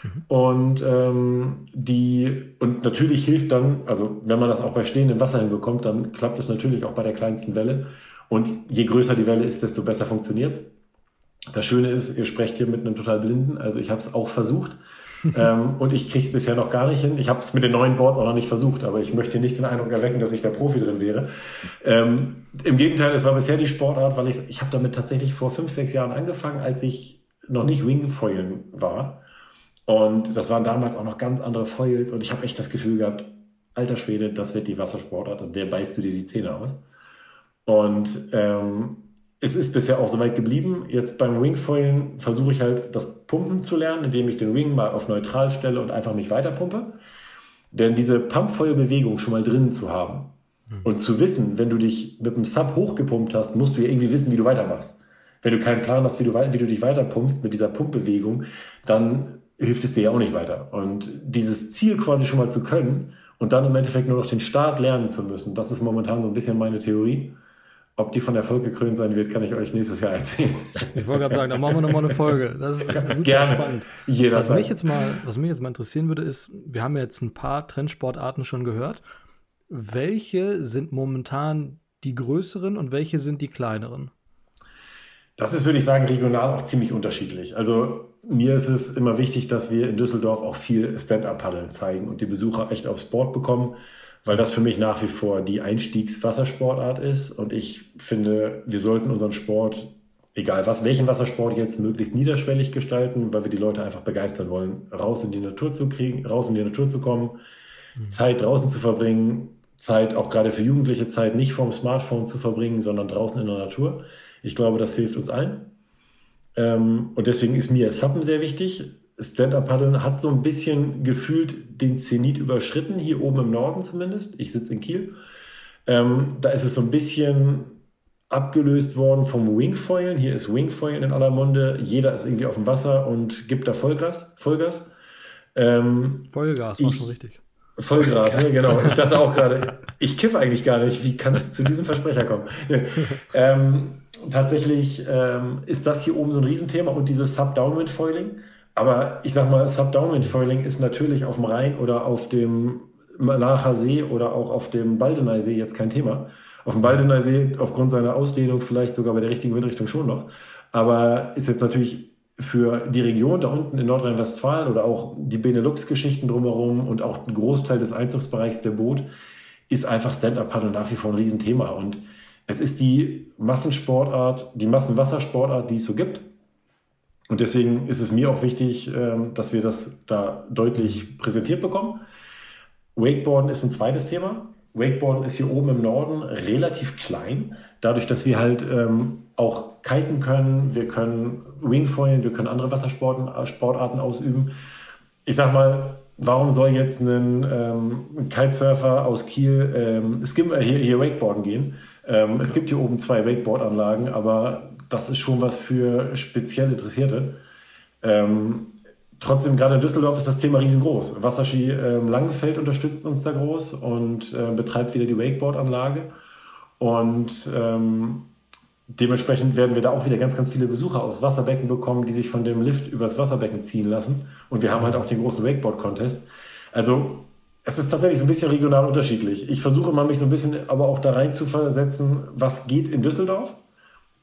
Mhm. Und ähm, die und natürlich hilft dann, also wenn man das auch bei stehendem Wasser hinbekommt, dann klappt es natürlich auch bei der kleinsten Welle. Und je größer die Welle ist, desto besser funktioniert Das Schöne ist, ihr sprecht hier mit einem total Blinden, also ich habe es auch versucht. Ähm, und ich kriege es bisher noch gar nicht hin. Ich habe es mit den neuen Boards auch noch nicht versucht, aber ich möchte nicht den Eindruck erwecken, dass ich da Profi drin wäre. Ähm, Im Gegenteil, es war bisher die Sportart, weil ich, ich habe damit tatsächlich vor fünf, sechs Jahren angefangen, als ich noch nicht Wingfoilen war. Und das waren damals auch noch ganz andere Foils und ich habe echt das Gefühl gehabt, alter Schwede, das wird die Wassersportart und der beißt du dir die Zähne aus. Und ähm, es ist bisher auch soweit geblieben. Jetzt beim Wingfoilen versuche ich halt das Pumpen zu lernen, indem ich den Wing mal auf neutral stelle und einfach mich weiterpumpe. Denn diese Pumpfoil-Bewegung schon mal drinnen zu haben mhm. und zu wissen, wenn du dich mit dem Sub hochgepumpt hast, musst du ja irgendwie wissen, wie du weitermachst. Wenn du keinen Plan hast, wie du, wie du dich weiterpumpst mit dieser Pumpbewegung, dann hilft es dir ja auch nicht weiter. Und dieses Ziel quasi schon mal zu können und dann im Endeffekt nur noch den Start lernen zu müssen, das ist momentan so ein bisschen meine Theorie. Ob die von Erfolg gekrönt sein wird, kann ich euch nächstes Jahr erzählen. Ich wollte gerade sagen, da machen wir nochmal eine Folge. Das ist super Gerne. spannend. was mich, jetzt mal, was mich jetzt mal interessieren würde, ist, wir haben ja jetzt ein paar Trendsportarten schon gehört. Welche sind momentan die größeren und welche sind die kleineren? Das ist, würde ich sagen, regional auch ziemlich unterschiedlich. Also mir ist es immer wichtig, dass wir in Düsseldorf auch viel Stand-Up-Paddeln zeigen und die Besucher echt aufs Board bekommen, weil das für mich nach wie vor die Einstiegswassersportart ist. Und ich finde, wir sollten unseren Sport, egal was, welchen Wassersport jetzt, möglichst niederschwellig gestalten, weil wir die Leute einfach begeistern wollen, raus in die Natur zu kriegen, raus in die Natur zu kommen, mhm. Zeit draußen zu verbringen, Zeit auch gerade für Jugendliche Zeit nicht vorm Smartphone zu verbringen, sondern draußen in der Natur. Ich glaube, das hilft uns allen. Ähm, und deswegen ist mir Suppen sehr wichtig. Stand-Up-Paddeln hat so ein bisschen gefühlt den Zenit überschritten, hier oben im Norden zumindest. Ich sitze in Kiel. Ähm, da ist es so ein bisschen abgelöst worden vom Wingfoilen. Hier ist Wingfoilen in aller Munde. Jeder ist irgendwie auf dem Wasser und gibt da Vollgas. Vollgas. Ähm, Vollgas, war schon richtig. Vollgras, ne? genau. Ich dachte auch gerade, ich kiffe eigentlich gar nicht. Wie kann es zu diesem Versprecher kommen? ähm, tatsächlich ähm, ist das hier oben so ein Riesenthema und dieses Sub-Downwind-Foiling. Aber ich sag mal, Sub-Downwind-Foiling ist natürlich auf dem Rhein oder auf dem Malacher See oder auch auf dem Baldeneysee See jetzt kein Thema. Auf dem Baldeneysee See aufgrund seiner Ausdehnung vielleicht sogar bei der richtigen Windrichtung schon noch. Aber ist jetzt natürlich für die Region da unten in Nordrhein-Westfalen oder auch die Benelux-Geschichten drumherum und auch ein Großteil des Einzugsbereichs der Boot ist einfach Stand-Up-Paddle nach wie vor ein Riesenthema. Und es ist die Massensportart, die Massenwassersportart, die es so gibt. Und deswegen ist es mir auch wichtig, ähm, dass wir das da deutlich präsentiert bekommen. Wakeboarden ist ein zweites Thema. Wakeboarden ist hier oben im Norden relativ klein, dadurch, dass wir halt ähm, auch kiten können, wir können Wingfoilen, wir können andere Wassersportarten ausüben. Ich sag mal, warum soll jetzt ein, ähm, Kitesurfer aus Kiel ähm, Skim, äh, hier, hier Wakeboarden gehen? Ähm, es gibt hier oben zwei Wakeboard-Anlagen, aber das ist schon was für speziell Interessierte. Ähm, Trotzdem, gerade in Düsseldorf ist das Thema riesengroß. Wasserski ähm, Langenfeld unterstützt uns da groß und äh, betreibt wieder die Wakeboard-Anlage. Und ähm, dementsprechend werden wir da auch wieder ganz, ganz viele Besucher aufs Wasserbecken bekommen, die sich von dem Lift übers Wasserbecken ziehen lassen. Und wir haben halt auch den großen Wakeboard-Contest. Also es ist tatsächlich so ein bisschen regional unterschiedlich. Ich versuche mal mich so ein bisschen aber auch da rein zu versetzen, was geht in Düsseldorf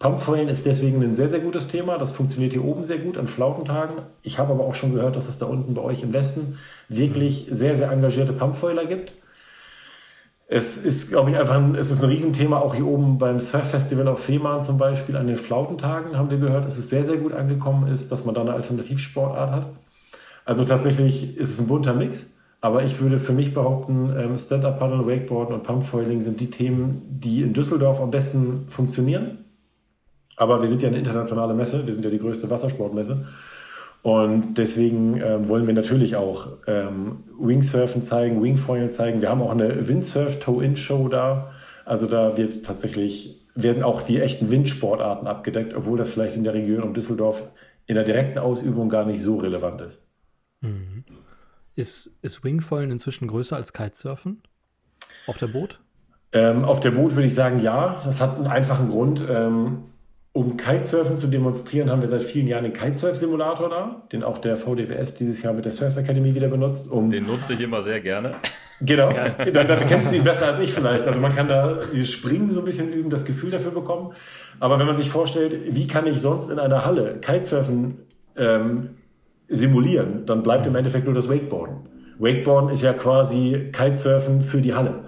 Pumpfoilen ist deswegen ein sehr, sehr gutes Thema. Das funktioniert hier oben sehr gut an Flautentagen. Ich habe aber auch schon gehört, dass es da unten bei euch im Westen wirklich sehr, sehr engagierte Pumpfoiler gibt. Es ist, glaube ich, einfach ein, es ist ein Riesenthema, auch hier oben beim Surf-Festival auf Fehmarn zum Beispiel. An den Flautentagen haben wir gehört, dass es sehr, sehr gut angekommen ist, dass man da eine Alternativsportart hat. Also tatsächlich ist es ein bunter Mix. Aber ich würde für mich behaupten, ähm, Stand-Up-Paddle, Wakeboarden und Pumpfoiling sind die Themen, die in Düsseldorf am besten funktionieren. Aber wir sind ja eine internationale Messe, wir sind ja die größte Wassersportmesse. Und deswegen ähm, wollen wir natürlich auch ähm, Wingsurfen zeigen, Wingfoilen zeigen. Wir haben auch eine Windsurf Toe-In-Show da. Also da wird tatsächlich, werden auch die echten Windsportarten abgedeckt, obwohl das vielleicht in der Region um Düsseldorf in der direkten Ausübung gar nicht so relevant ist. Mhm. Ist, ist Wingfoilen inzwischen größer als Kitesurfen auf der Boot? Ähm, auf der Boot würde ich sagen, ja. Das hat einen einfachen Grund. Ähm, um Kitesurfen zu demonstrieren, haben wir seit vielen Jahren den Kitesurf-Simulator da, den auch der VDWS dieses Jahr mit der Surf Academy wieder benutzt. Um den nutze ich immer sehr gerne. Genau, dann, dann kennst du ihn besser als ich vielleicht. Also man kann da dieses Springen so ein bisschen üben, das Gefühl dafür bekommen. Aber wenn man sich vorstellt, wie kann ich sonst in einer Halle Kitesurfen ähm, simulieren, dann bleibt im Endeffekt nur das Wakeboarden. Wakeboarden ist ja quasi Kitesurfen für die Halle.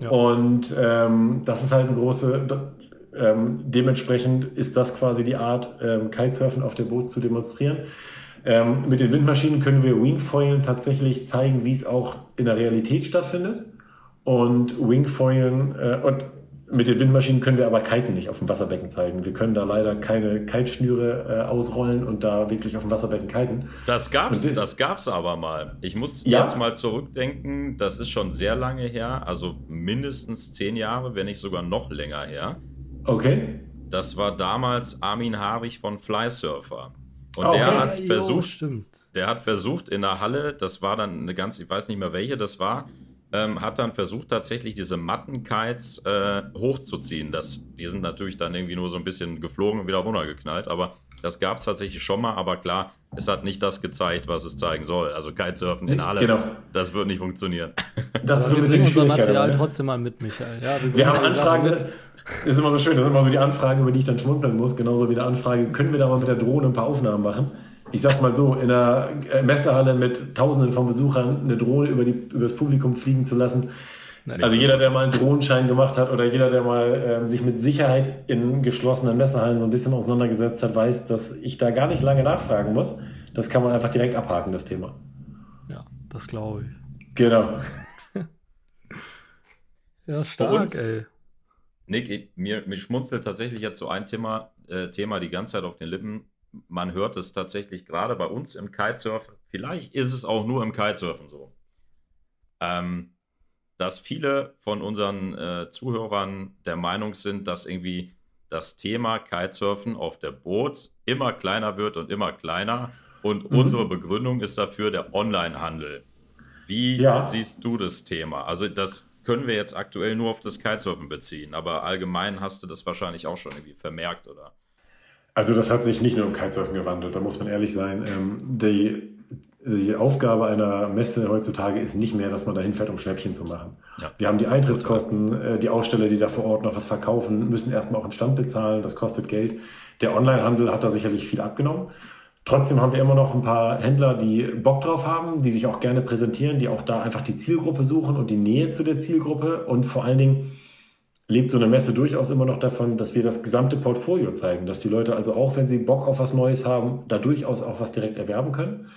Ja. Und ähm, das ist halt ein große, ähm, dementsprechend ist das quasi die Art, ähm, Kitesurfen auf dem Boot zu demonstrieren. Ähm, mit den Windmaschinen können wir Wingfoilen tatsächlich zeigen, wie es auch in der Realität stattfindet. Und Wingfoilen äh, und mit den Windmaschinen können wir aber Kiten nicht auf dem Wasserbecken zeigen. Wir können da leider keine Kiteschnüre äh, ausrollen und da wirklich auf dem Wasserbecken kiten. Das gab's, das, das gab's aber mal. Ich muss ja? jetzt mal zurückdenken, das ist schon sehr lange her, also mindestens zehn Jahre, wenn nicht sogar noch länger her. Okay. Das war damals Armin Harich von Flysurfer. Und okay. der hat versucht, jo, der hat versucht in der Halle, das war dann eine ganz, ich weiß nicht mehr welche das war, ähm, hat dann versucht tatsächlich diese Mattenkites äh, hochzuziehen. Das, die sind natürlich dann irgendwie nur so ein bisschen geflogen und wieder runtergeknallt, aber das gab es tatsächlich schon mal, aber klar, es hat nicht das gezeigt, was es zeigen soll. Also Kitesurfen in Halle, genau. das wird nicht funktionieren. Das ist so ein bisschen unser Material trotzdem mal mit, Michael. Ja, wir, wir haben Anfragen, das ist immer so schön, das ist immer so die Anfrage, über die ich dann schmunzeln muss. Genauso wie die Anfrage, können wir da mal mit der Drohne ein paar Aufnahmen machen? Ich sag's mal so, in einer äh, Messehalle mit Tausenden von Besuchern eine Drohne über, die, über das Publikum fliegen zu lassen. Nein, also jeder, der mal einen Drohnenschein gemacht hat oder jeder, der mal ähm, sich mit Sicherheit in geschlossenen Messehallen so ein bisschen auseinandergesetzt hat, weiß, dass ich da gar nicht lange nachfragen muss. Das kann man einfach direkt abhaken, das Thema. Ja, das glaube ich. Genau. <laughs> ja, stark, ey. Nick, mir, mir schmunzelt tatsächlich jetzt so ein Thema, äh, Thema die ganze Zeit auf den Lippen. Man hört es tatsächlich gerade bei uns im Kitesurfen. Vielleicht ist es auch nur im Kitesurfen so. Ähm, dass viele von unseren äh, Zuhörern der Meinung sind, dass irgendwie das Thema Kitesurfen auf der Boot immer kleiner wird und immer kleiner. Und mhm. unsere Begründung ist dafür der Onlinehandel. Wie ja. siehst du das Thema? Also das können wir jetzt aktuell nur auf das Kitesurfen beziehen, aber allgemein hast du das wahrscheinlich auch schon irgendwie vermerkt, oder? Also das hat sich nicht nur im Kitesurfen gewandelt, da muss man ehrlich sein. Ähm, die, die Aufgabe einer Messe heutzutage ist nicht mehr, dass man dahin fährt, um Schnäppchen zu machen. Ja. Wir haben die Eintrittskosten, äh, die Aussteller, die da vor Ort noch was verkaufen, müssen erstmal auch einen Stand bezahlen, das kostet Geld. Der Onlinehandel hat da sicherlich viel abgenommen. Trotzdem haben wir immer noch ein paar Händler, die Bock drauf haben, die sich auch gerne präsentieren, die auch da einfach die Zielgruppe suchen und die Nähe zu der Zielgruppe. Und vor allen Dingen lebt so eine Messe durchaus immer noch davon, dass wir das gesamte Portfolio zeigen, dass die Leute also auch, wenn sie Bock auf was Neues haben, da durchaus auch was direkt erwerben können.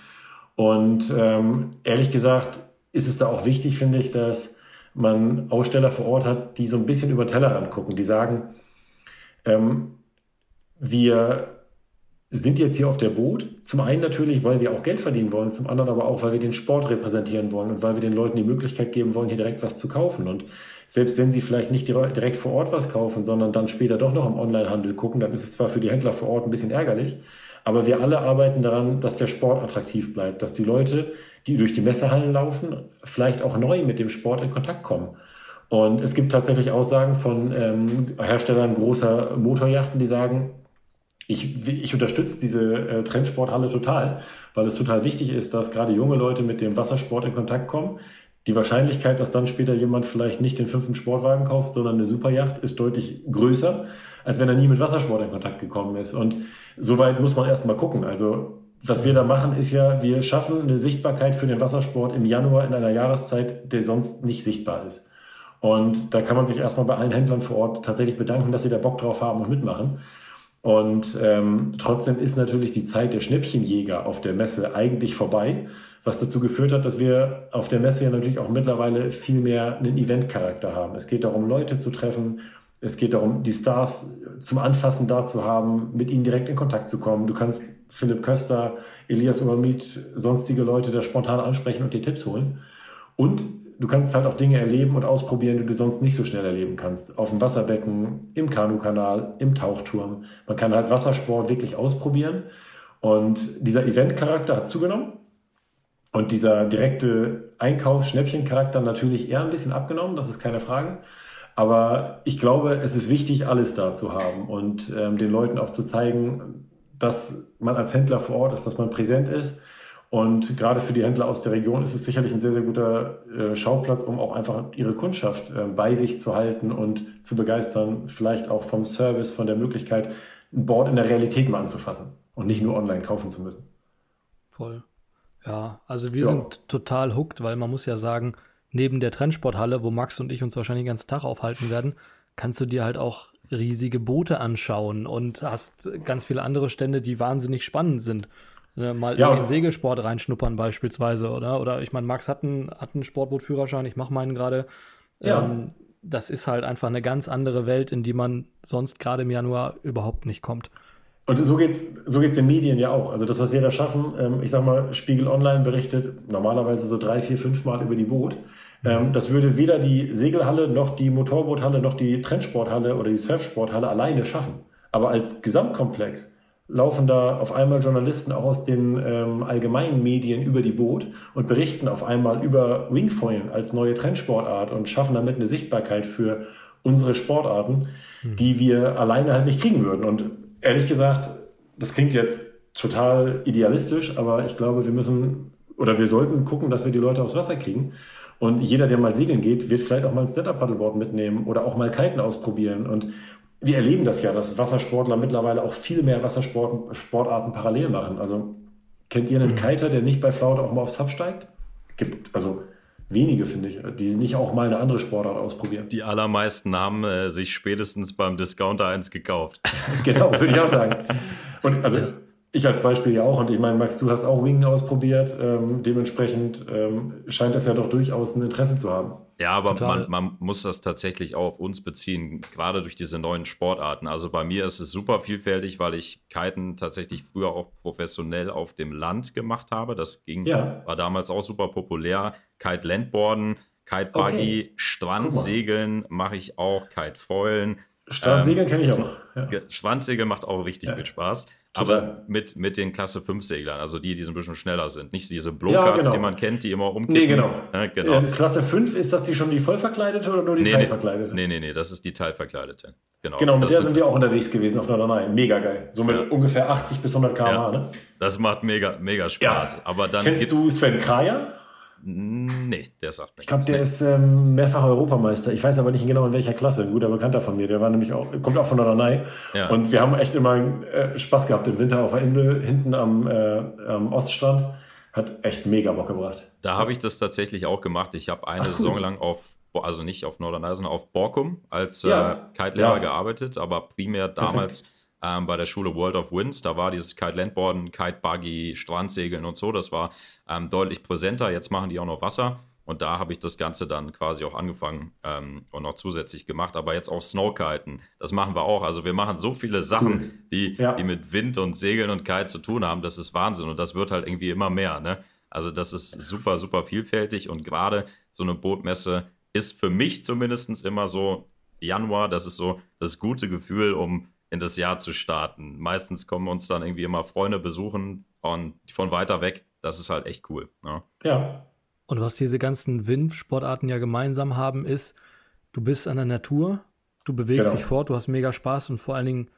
Und ähm, ehrlich gesagt ist es da auch wichtig, finde ich, dass man Aussteller vor Ort hat, die so ein bisschen über Tellerrand gucken, die sagen, ähm, wir sind jetzt hier auf der Boot. Zum einen natürlich, weil wir auch Geld verdienen wollen, zum anderen aber auch, weil wir den Sport repräsentieren wollen und weil wir den Leuten die Möglichkeit geben wollen, hier direkt was zu kaufen. Und selbst wenn sie vielleicht nicht direkt vor Ort was kaufen, sondern dann später doch noch im Onlinehandel gucken, dann ist es zwar für die Händler vor Ort ein bisschen ärgerlich, aber wir alle arbeiten daran, dass der Sport attraktiv bleibt, dass die Leute, die durch die Messehallen laufen, vielleicht auch neu mit dem Sport in Kontakt kommen. Und es gibt tatsächlich Aussagen von ähm, Herstellern großer Motorjachten, die sagen, ich, ich unterstütze diese äh, Trendsporthalle total, weil es total wichtig ist, dass gerade junge Leute mit dem Wassersport in Kontakt kommen. Die Wahrscheinlichkeit, dass dann später jemand vielleicht nicht den fünften Sportwagen kauft, sondern eine Superjacht, ist deutlich größer, als wenn er nie mit Wassersport in Kontakt gekommen ist. Und soweit muss man erstmal gucken. Also was wir da machen, ist ja, wir schaffen eine Sichtbarkeit für den Wassersport im Januar in einer Jahreszeit, der sonst nicht sichtbar ist. Und da kann man sich erstmal bei allen Händlern vor Ort tatsächlich bedanken, dass sie da Bock drauf haben und mitmachen. Und ähm, trotzdem ist natürlich die Zeit der Schnäppchenjäger auf der Messe eigentlich vorbei, was dazu geführt hat, dass wir auf der Messe ja natürlich auch mittlerweile viel mehr einen Eventcharakter haben. Es geht darum, Leute zu treffen. Es geht darum, die Stars zum Anfassen da zu haben, mit ihnen direkt in Kontakt zu kommen. Du kannst Philipp Köster, Elias Obermiet, sonstige Leute da spontan ansprechen und dir Tipps holen. Und du kannst halt auch Dinge erleben und ausprobieren, die du sonst nicht so schnell erleben kannst. Auf dem Wasserbecken, im Kanukanal, im Tauchturm. Man kann halt Wassersport wirklich ausprobieren. Und dieser Eventcharakter hat zugenommen. Und dieser direkte Einkaufs-Schnäppchen-Charakter natürlich eher ein bisschen abgenommen, das ist keine Frage. Aber ich glaube, es ist wichtig, alles da zu haben und ähm, den Leuten auch zu zeigen, dass man als Händler vor Ort ist, dass man präsent ist und gerade für die Händler aus der Region ist es sicherlich ein sehr, sehr guter äh, Schauplatz, um auch einfach ihre Kundschaft äh, bei sich zu halten und zu begeistern. Vielleicht auch vom Service, von der Möglichkeit, ein Board in der Realität mal anzufassen und nicht nur online kaufen zu müssen. Voll. Ja, also wir ja. sind total hooked, weil man muss ja sagen, neben der Trendsporthalle, wo Max und ich uns wahrscheinlich den ganzen Tag aufhalten werden, kannst du dir halt auch riesige Boote anschauen und hast ganz viele andere Stände, die wahnsinnig spannend sind. Ne, mal ja. in den Segelsport reinschnuppern beispielsweise, oder? Oder ich meine, Max hat einen, hat einen Sportbootführerschein, ich mache meinen gerade. Ja. Ähm, das ist halt einfach eine ganz andere Welt, in die man sonst gerade im Januar überhaupt nicht kommt. Und so geht's, so geht's den Medien ja auch. Also das, was wir da schaffen, ähm, ich sag mal, Spiegel Online berichtet normalerweise so drei, vier, fünf Mal über die Boot. Ähm, das würde weder die Segelhalle noch die Motorboothalle noch die Trendsporthalle oder die Surfsporthalle alleine schaffen. Aber als Gesamtkomplex laufen da auf einmal Journalisten auch aus den ähm, allgemeinen Medien über die Boot und berichten auf einmal über Wingfoilen als neue Trendsportart und schaffen damit eine Sichtbarkeit für unsere Sportarten, hm. die wir alleine halt nicht kriegen würden. Und ehrlich gesagt, das klingt jetzt total idealistisch, aber ich glaube, wir müssen oder wir sollten gucken, dass wir die Leute aufs Wasser kriegen. Und jeder, der mal segeln geht, wird vielleicht auch mal ein Stand-Up-Paddleboard mitnehmen oder auch mal Kiten ausprobieren. Und wir erleben das ja, dass Wassersportler mittlerweile auch viel mehr Wassersportarten parallel machen. Also kennt ihr einen mhm. Kiter, der nicht bei Flaute auch mal aufs Sub steigt? Gibt also wenige, finde ich, die nicht auch mal eine andere Sportart ausprobieren. Die allermeisten haben äh, sich spätestens beim Discounter eins gekauft. <laughs> genau, würde ich auch sagen. Und also ich als Beispiel ja auch, und ich meine, Max, du hast auch Wingen ausprobiert. Ähm, dementsprechend ähm, scheint das ja doch durchaus ein Interesse zu haben. Ja, aber man, man, muss das tatsächlich auch auf uns beziehen, gerade durch diese neuen Sportarten. Also bei mir ist es super vielfältig, weil ich Kiten tatsächlich früher auch professionell auf dem Land gemacht habe. Das ging, ja. war damals auch super populär. Kite Landboarden, Kite Buggy, okay. Strandsegeln mache ich auch, Kite Foilen. Strandsegeln ähm, kenne ich auch. Ja. Strandsegeln macht auch richtig ja. viel Spaß. Aber mit, mit den Klasse 5 Seglern, also die, die so ein bisschen schneller sind. Nicht diese Blowcards, ja, genau. die man kennt, die immer umkippen. Nee, genau. Ja, genau. Ähm, Klasse 5, ist das die schon die vollverkleidete oder nur die nee, teilverkleidete? Nee, nee, nee, das ist die teilverkleidete. Genau, genau mit der sind wir auch unterwegs gewesen auf Norderney. Mega geil. So mit ja. ungefähr 80 bis 100 km/h, ne? Das macht mega, mega Spaß. Aber dann Kennst du Sven Kraja? Nee, der sagt mir Ich glaube, der ist ähm, mehrfacher Europameister. Ich weiß aber nicht genau in welcher Klasse. Ein guter Bekannter von mir. Der war nämlich auch, kommt auch von Norderney. Ja. Und wir haben echt immer äh, Spaß gehabt im Winter auf der Insel, hinten am, äh, am Oststrand. Hat echt mega Bock gebracht. Da habe ich das tatsächlich auch gemacht. Ich habe eine Ach, cool. Saison lang auf, also nicht auf Norderney, sondern auf Borkum als ja. äh, Kite-Lehrer ja. gearbeitet, aber primär damals. Perfekt ähm, bei der Schule World of Winds. Da war dieses Kite Landboarden, Kite Buggy, Strandsegeln und so. Das war ähm, deutlich präsenter. Jetzt machen die auch noch Wasser. Und da habe ich das Ganze dann quasi auch angefangen ähm, und noch zusätzlich gemacht. Aber jetzt auch Snowkiten, das machen wir auch. Also wir machen so viele Sachen, die, ja. die mit Wind und Segeln und Kite zu tun haben. Das ist Wahnsinn. Und das wird halt irgendwie immer mehr. Ne? Also das ist super, super vielfältig. Und gerade so eine Bootmesse ist für mich zumindest immer so Januar, das ist so das gute Gefühl, um in das Jahr zu starten. Meistens kommen uns dann irgendwie immer Freunde besuchen und von weiter weg. Das ist halt echt cool. Ne? Ja. Und was diese ganzen Windsportarten ja gemeinsam haben, ist, du bist an der Natur, du bewegst genau. dich fort, du hast mega Spaß und vor allen Dingen,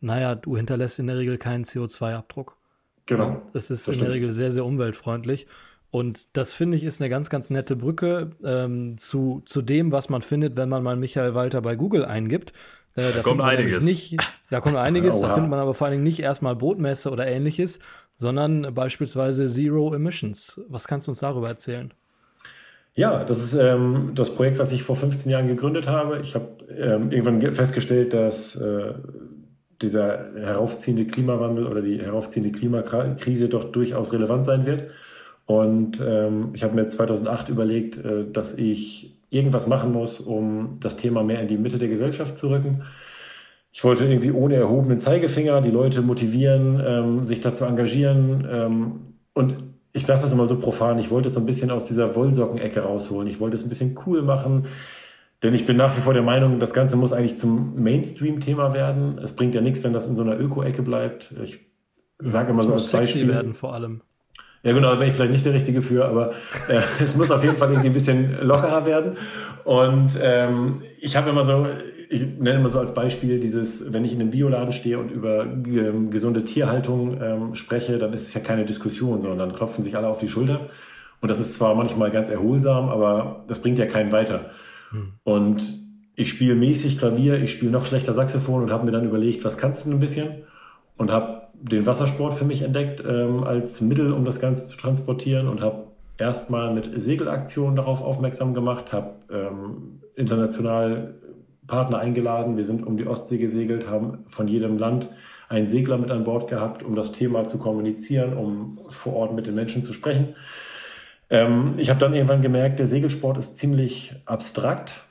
naja, du hinterlässt in der Regel keinen CO2-Abdruck. Genau. Das ist das in der Regel sehr, sehr umweltfreundlich. Und das finde ich ist eine ganz, ganz nette Brücke ähm, zu, zu dem, was man findet, wenn man mal Michael Walter bei Google eingibt. Äh, da kommt einiges. Nicht, da kommt einiges. da findet man aber vor allen Dingen nicht erstmal Bootmesse oder ähnliches, sondern beispielsweise Zero Emissions. Was kannst du uns darüber erzählen? Ja, das ist ähm, das Projekt, was ich vor 15 Jahren gegründet habe. Ich habe ähm, irgendwann festgestellt, dass äh, dieser heraufziehende Klimawandel oder die heraufziehende Klimakrise doch durchaus relevant sein wird. Und ähm, ich habe mir 2008 überlegt, äh, dass ich irgendwas machen muss, um das Thema mehr in die Mitte der Gesellschaft zu rücken. Ich wollte irgendwie ohne erhobenen Zeigefinger die Leute motivieren, ähm, sich dazu engagieren. Ähm, und ich sage das immer so profan, ich wollte es so ein bisschen aus dieser Wollsockenecke rausholen. Ich wollte es ein bisschen cool machen. Denn ich bin nach wie vor der Meinung, das Ganze muss eigentlich zum Mainstream-Thema werden. Es bringt ja nichts, wenn das in so einer Öko-Ecke bleibt. Ich sage immer so als Beispiel. werden vor allem. Ja, genau, da bin ich vielleicht nicht der Richtige für, aber äh, <laughs> es muss auf jeden Fall irgendwie ein bisschen lockerer werden. Und ähm, ich habe immer so, ich nenne immer so als Beispiel dieses, wenn ich in einem Bioladen stehe und über ähm, gesunde Tierhaltung ähm, spreche, dann ist es ja keine Diskussion, sondern dann klopfen sich alle auf die Schulter. Und das ist zwar manchmal ganz erholsam, aber das bringt ja keinen weiter. Hm. Und ich spiele mäßig Klavier, ich spiele noch schlechter Saxophon und habe mir dann überlegt, was kannst du denn ein bisschen? Und habe den Wassersport für mich entdeckt ähm, als Mittel, um das Ganze zu transportieren und habe erstmal mit Segelaktionen darauf aufmerksam gemacht, habe ähm, international Partner eingeladen. Wir sind um die Ostsee gesegelt, haben von jedem Land einen Segler mit an Bord gehabt, um das Thema zu kommunizieren, um vor Ort mit den Menschen zu sprechen. Ähm, ich habe dann irgendwann gemerkt, der Segelsport ist ziemlich abstrakt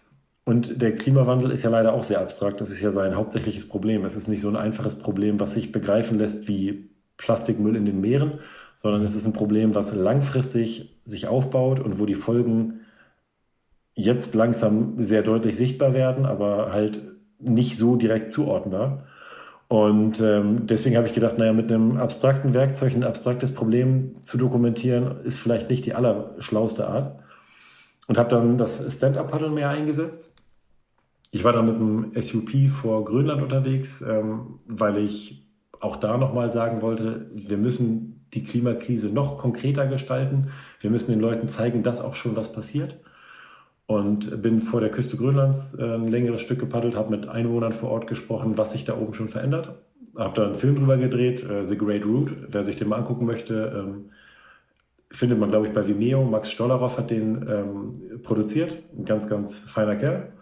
und der Klimawandel ist ja leider auch sehr abstrakt. Das ist ja sein hauptsächliches Problem. Es ist nicht so ein einfaches Problem, was sich begreifen lässt wie Plastikmüll in den Meeren, sondern es ist ein Problem, was langfristig sich aufbaut und wo die Folgen jetzt langsam sehr deutlich sichtbar werden, aber halt nicht so direkt zuordnbar. Und ähm, deswegen habe ich gedacht, naja, mit einem abstrakten Werkzeug ein abstraktes Problem zu dokumentieren, ist vielleicht nicht die allerschlauste Art. Und habe dann das Stand-Up-Paddle mehr eingesetzt. Ich war da mit einem SUP vor Grönland unterwegs, ähm, weil ich auch da nochmal sagen wollte, wir müssen die Klimakrise noch konkreter gestalten. Wir müssen den Leuten zeigen, dass auch schon was passiert. Und bin vor der Küste Grönlands äh, ein längeres Stück gepaddelt, habe mit Einwohnern vor Ort gesprochen, was sich da oben schon verändert. Habe da einen Film drüber gedreht, äh, The Great Route. Wer sich den mal angucken möchte, ähm, findet man, glaube ich, bei Vimeo. Max Stolleroff hat den ähm, produziert. Ein ganz, ganz feiner Kerl.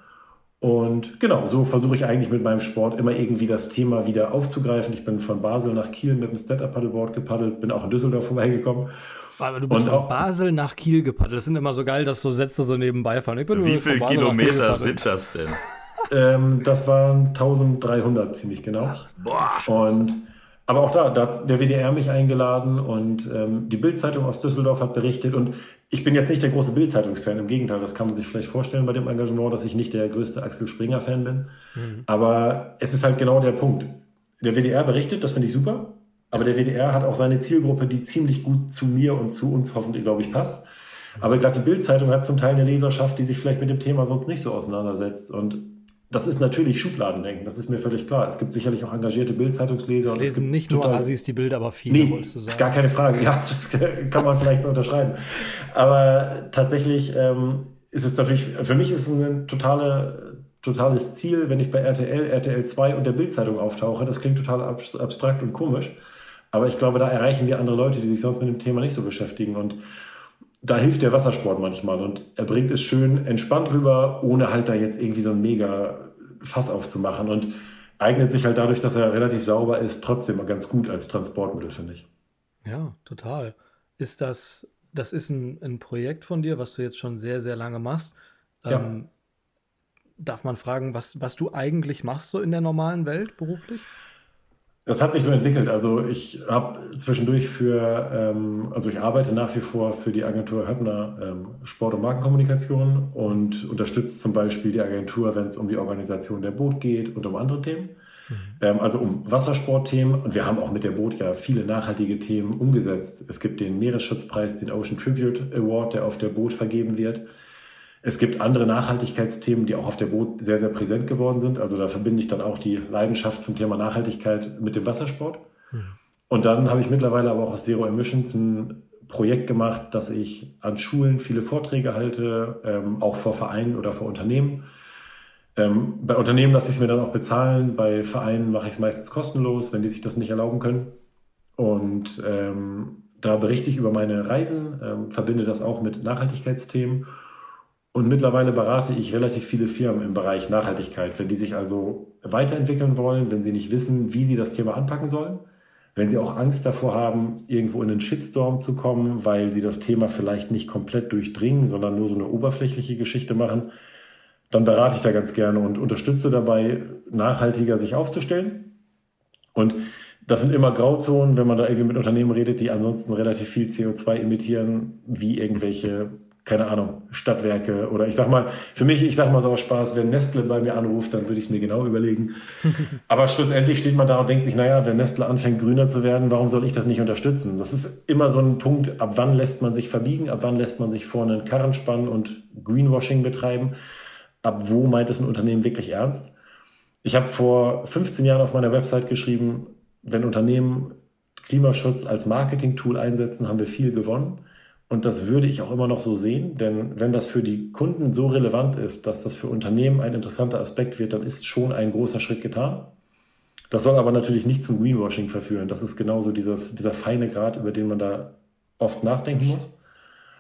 Und genau, so versuche ich eigentlich mit meinem Sport immer irgendwie das Thema wieder aufzugreifen. Ich bin von Basel nach Kiel mit dem Stand-Up-Paddleboard gepaddelt, bin auch in Düsseldorf vorbeigekommen. Aber du bist und von Basel nach Kiel gepaddelt. Das sind immer so geil, dass so Sätze so nebenbei fahren. Wie viele Kilometer sind das denn? ähm, das waren 1300 ziemlich genau. Ach, boah, und aber auch da, da hat der WDR mich eingeladen und ähm, die Bildzeitung aus Düsseldorf hat berichtet und ich bin jetzt nicht der große Bildzeitungsfan, im Gegenteil, das kann man sich vielleicht vorstellen bei dem Engagement, dass ich nicht der größte Axel Springer-Fan bin. Mhm. Aber es ist halt genau der Punkt. der WDR berichtet, das finde ich super. Aber der WDR hat auch seine Zielgruppe, die ziemlich gut zu mir und zu uns hoffentlich, glaube ich, passt. Aber gerade die Bildzeitung hat zum Teil eine Leserschaft, die sich vielleicht mit dem Thema sonst nicht so auseinandersetzt. Und das ist natürlich Schubladendenken, das ist mir völlig klar. Es gibt sicherlich auch engagierte Bildzeitungsleser. Es lesen nicht nur Assis die Bilder, aber viele, nee, wolltest du sagen. Gar keine Frage, ja, das <laughs> kann man vielleicht so unterschreiben. Aber tatsächlich ähm, ist es natürlich, für mich ist es ein totale, totales Ziel, wenn ich bei RTL, RTL 2 und der Bildzeitung auftauche. Das klingt total abstrakt und komisch. Aber ich glaube, da erreichen wir andere Leute, die sich sonst mit dem Thema nicht so beschäftigen. Und da hilft der Wassersport manchmal. Und er bringt es schön entspannt rüber, ohne halt da jetzt irgendwie so ein mega Fass aufzumachen. Und eignet sich halt dadurch, dass er relativ sauber ist, trotzdem ganz gut als Transportmittel, finde ich. Ja, total. Ist das, das ist ein, ein Projekt von dir, was du jetzt schon sehr, sehr lange machst. Ja. Ähm, darf man fragen, was, was du eigentlich machst so in der normalen Welt beruflich? Das hat sich so entwickelt. Also ich habe zwischendurch für, ähm, also ich arbeite nach wie vor für die Agentur Höppner ähm, Sport- und Markenkommunikation und unterstütze zum Beispiel die Agentur, wenn es um die Organisation der Boot geht und um andere Themen. Mhm. Ähm, also um Wassersportthemen. Und wir haben auch mit der Boot ja viele nachhaltige Themen umgesetzt. Es gibt den Meeresschutzpreis, den Ocean Tribute Award, der auf der Boot vergeben wird. Es gibt andere Nachhaltigkeitsthemen, die auch auf der Boot sehr, sehr präsent geworden sind. Also da verbinde ich dann auch die Leidenschaft zum Thema Nachhaltigkeit mit dem Wassersport. Und dann habe ich mittlerweile aber auch aus Zero Emissions ein Projekt gemacht, dass ich an Schulen viele Vorträge halte, ähm, auch vor Vereinen oder vor Unternehmen. Ähm, bei Unternehmen lasse ich es mir dann auch bezahlen, bei Vereinen mache ich es meistens kostenlos, wenn die sich das nicht erlauben können. Und ähm, da berichte ich über meine Reisen, ähm, verbinde das auch mit Nachhaltigkeitsthemen und mittlerweile berate ich relativ viele Firmen im Bereich Nachhaltigkeit, wenn die sich also weiterentwickeln wollen, wenn sie nicht wissen, wie sie das Thema anpacken sollen, wenn sie auch Angst davor haben, irgendwo in einen Shitstorm zu kommen, weil sie das Thema vielleicht nicht komplett durchdringen, sondern nur so eine oberflächliche Geschichte machen, dann berate ich da ganz gerne und unterstütze dabei, nachhaltiger sich aufzustellen. Und das sind immer Grauzonen, wenn man da irgendwie mit Unternehmen redet, die ansonsten relativ viel CO2 emittieren, wie irgendwelche keine Ahnung, Stadtwerke oder ich sag mal, für mich, ich sag mal so aus Spaß, wenn Nestle bei mir anruft, dann würde ich es mir genau überlegen. <laughs> Aber schlussendlich steht man da und denkt sich, naja, wenn Nestle anfängt grüner zu werden, warum soll ich das nicht unterstützen? Das ist immer so ein Punkt, ab wann lässt man sich verbiegen, ab wann lässt man sich vorne einen Karren spannen und Greenwashing betreiben, ab wo meint es ein Unternehmen wirklich ernst? Ich habe vor 15 Jahren auf meiner Website geschrieben, wenn Unternehmen Klimaschutz als Marketing-Tool einsetzen, haben wir viel gewonnen. Und das würde ich auch immer noch so sehen, denn wenn das für die Kunden so relevant ist, dass das für Unternehmen ein interessanter Aspekt wird, dann ist schon ein großer Schritt getan. Das soll aber natürlich nicht zum Greenwashing verführen. Das ist genauso dieses, dieser feine Grad, über den man da oft nachdenken muss.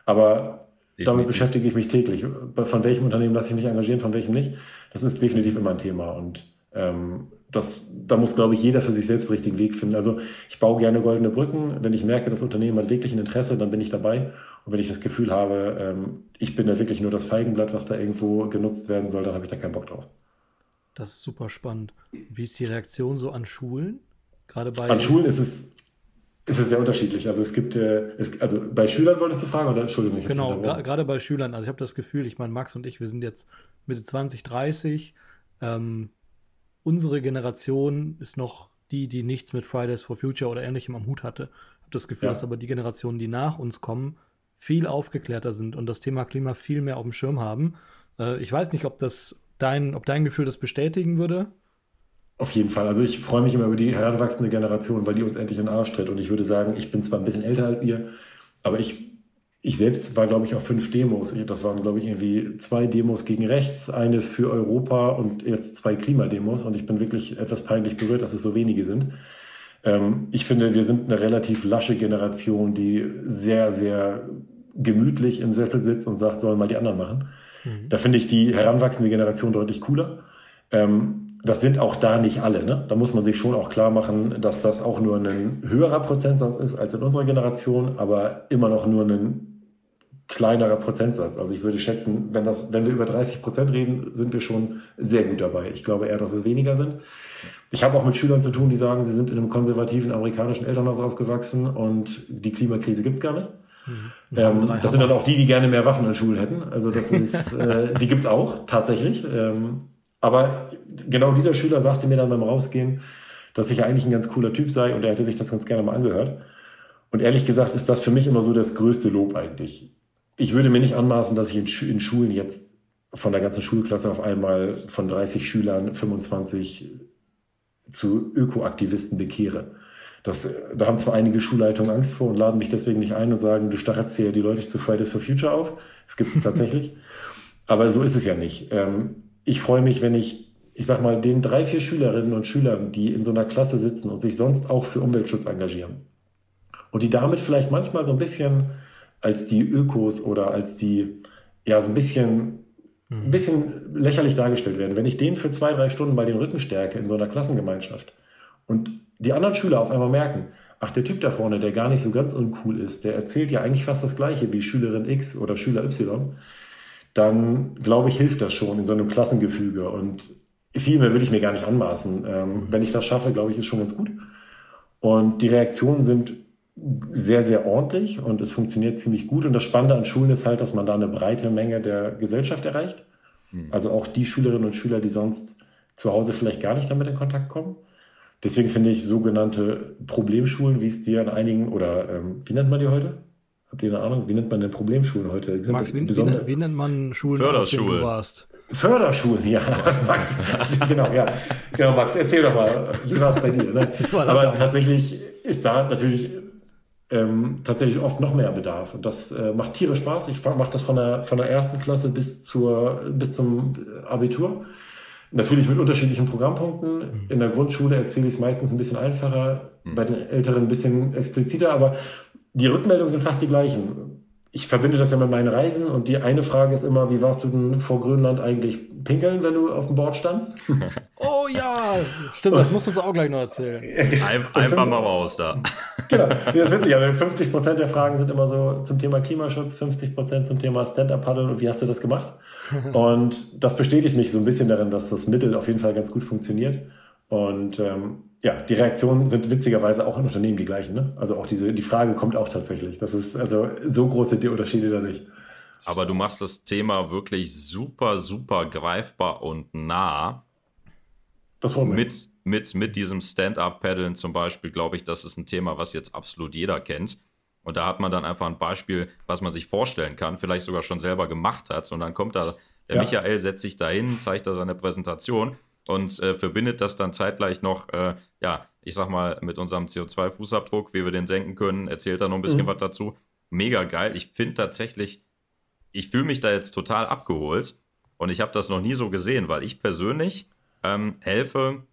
Aber definitiv. damit beschäftige ich mich täglich. Von welchem Unternehmen lasse ich mich engagieren, von welchem nicht. Das ist definitiv immer ein Thema. Und ähm, das, da muss, glaube ich, jeder für sich selbst den richtigen Weg finden. Also ich baue gerne goldene Brücken. Wenn ich merke, das Unternehmen hat wirklich ein Interesse, dann bin ich dabei. Und wenn ich das Gefühl habe, ähm, ich bin da wirklich nur das Feigenblatt, was da irgendwo genutzt werden soll, dann habe ich da keinen Bock drauf. Das ist super spannend. Wie ist die Reaktion so an Schulen? Gerade bei an Schulen ist es, ist es sehr unterschiedlich. Also es gibt, äh, es, also bei Schülern wolltest du fragen oder Entschuldigung. Genau, gerade bei Schülern. Also ich habe das Gefühl, ich meine, Max und ich, wir sind jetzt Mitte 20, 30. Ähm, unsere Generation ist noch die, die nichts mit Fridays for Future oder ähnlichem am Hut hatte. Ich habe das Gefühl, ja. dass aber die Generationen, die nach uns kommen, viel aufgeklärter sind und das Thema Klima viel mehr auf dem Schirm haben. Äh, ich weiß nicht, ob das dein, ob dein Gefühl das bestätigen würde. Auf jeden Fall. Also ich freue mich immer über die heranwachsende Generation, weil die uns endlich in den Arsch tritt. Und ich würde sagen, ich bin zwar ein bisschen älter als ihr, aber ich ich selbst war, glaube ich, auf fünf Demos. Das waren, glaube ich, irgendwie zwei Demos gegen rechts, eine für Europa und jetzt zwei Klimademos. Und ich bin wirklich etwas peinlich berührt, dass es so wenige sind. Ähm, ich finde, wir sind eine relativ lasche Generation, die sehr, sehr gemütlich im Sessel sitzt und sagt, sollen mal die anderen machen. Mhm. Da finde ich die heranwachsende Generation deutlich cooler. Ähm, das sind auch da nicht alle. Ne? Da muss man sich schon auch klar machen, dass das auch nur ein höherer Prozentsatz ist als in unserer Generation, aber immer noch nur ein kleinerer Prozentsatz. Also ich würde schätzen, wenn, das, wenn wir über 30 Prozent reden, sind wir schon sehr gut dabei. Ich glaube eher, dass es weniger sind. Ich habe auch mit Schülern zu tun, die sagen, sie sind in einem konservativen amerikanischen Elternhaus aufgewachsen und die Klimakrise gibt es gar nicht. Mhm. Ähm, das sind dann auch die, die gerne mehr Waffen in Schulen hätten. Also das ist, <laughs> äh, die gibt es auch tatsächlich. Ähm, aber genau dieser Schüler sagte mir dann beim Rausgehen, dass ich ja eigentlich ein ganz cooler Typ sei und er hätte sich das ganz gerne mal angehört. Und ehrlich gesagt ist das für mich immer so das größte Lob eigentlich. Ich würde mir nicht anmaßen, dass ich in, in Schulen jetzt von der ganzen Schulklasse auf einmal von 30 Schülern 25 zu Ökoaktivisten bekehre. Das, da haben zwar einige Schulleitungen Angst vor und laden mich deswegen nicht ein und sagen, du stachelst hier die Leute zu Fridays for Future auf. Das gibt es tatsächlich. <laughs> Aber so ist es ja nicht. Ähm, ich freue mich, wenn ich, ich sag mal, den drei, vier Schülerinnen und Schülern, die in so einer Klasse sitzen und sich sonst auch für Umweltschutz engagieren und die damit vielleicht manchmal so ein bisschen als die Ökos oder als die, ja, so ein bisschen ein bisschen lächerlich dargestellt werden. Wenn ich den für zwei, drei Stunden bei den Rücken stärke in so einer Klassengemeinschaft und die anderen Schüler auf einmal merken, ach, der Typ da vorne, der gar nicht so ganz uncool ist, der erzählt ja eigentlich fast das Gleiche wie Schülerin X oder Schüler Y, dann glaube ich, hilft das schon in so einem Klassengefüge. Und viel mehr würde ich mir gar nicht anmaßen. Ähm, wenn ich das schaffe, glaube ich, ist schon ganz gut. Und die Reaktionen sind sehr, sehr ordentlich und es funktioniert ziemlich gut. Und das Spannende an Schulen ist halt, dass man da eine breite Menge der Gesellschaft erreicht. Mhm. Also auch die Schülerinnen und Schüler, die sonst zu Hause vielleicht gar nicht damit in Kontakt kommen. Deswegen finde ich sogenannte Problemschulen, wie es dir an einigen, oder ähm, wie nennt man die heute? Habt ihr eine Ahnung? Wie nennt man denn Problemschulen heute? Max, wie, wie, wie, nennt man Schulen, Förderschulen. du warst? Förderschulen, ja. <laughs> Max, genau, ja. Genau, Max, erzähl doch mal, wie war es bei dir? Ne? <laughs> Aber tatsächlich ist da natürlich ähm, tatsächlich oft noch mehr Bedarf. Und das äh, macht tierisch Spaß. Ich mache das von der, von der ersten Klasse bis, zur, bis zum Abitur. Natürlich mit unterschiedlichen Programmpunkten. Mhm. In der Grundschule erzähle ich es meistens ein bisschen einfacher, mhm. bei den Älteren ein bisschen expliziter, aber die Rückmeldungen sind fast die gleichen ich verbinde das ja mit meinen Reisen und die eine Frage ist immer, wie warst du denn vor Grönland eigentlich pinkeln, wenn du auf dem Board standst? <laughs> oh ja, stimmt, das musst du uns auch gleich noch erzählen. Ein, einfach mal raus da. <laughs> genau, das ist witzig. Also 50 Prozent der Fragen sind immer so zum Thema Klimaschutz, 50 Prozent zum Thema Stand-Up-Paddeln und wie hast du das gemacht? <laughs> Und das bestätigt mich so ein bisschen darin, dass das Mittel auf jeden Fall ganz gut funktioniert. Und ähm, ja, die Reaktionen sind witzigerweise auch in Unternehmen die gleichen. Ne? Also auch diese, die Frage kommt auch tatsächlich. Das ist also so große die Unterschiede da nicht. Aber du machst das Thema wirklich super, super greifbar und nah. Das war mit, mit, mit diesem Stand-Up-Paddeln zum Beispiel, glaube ich, das ist ein Thema, was jetzt absolut jeder kennt. Und da hat man dann einfach ein Beispiel, was man sich vorstellen kann, vielleicht sogar schon selber gemacht hat. Und dann kommt da, der ja. Michael setzt sich da hin, zeigt da seine Präsentation und äh, verbindet das dann zeitgleich noch, äh, ja, ich sag mal, mit unserem CO2-Fußabdruck, wie wir den senken können, erzählt da noch ein bisschen mhm. was dazu. Mega geil. Ich finde tatsächlich, ich fühle mich da jetzt total abgeholt und ich habe das noch nie so gesehen, weil ich persönlich ähm, helfe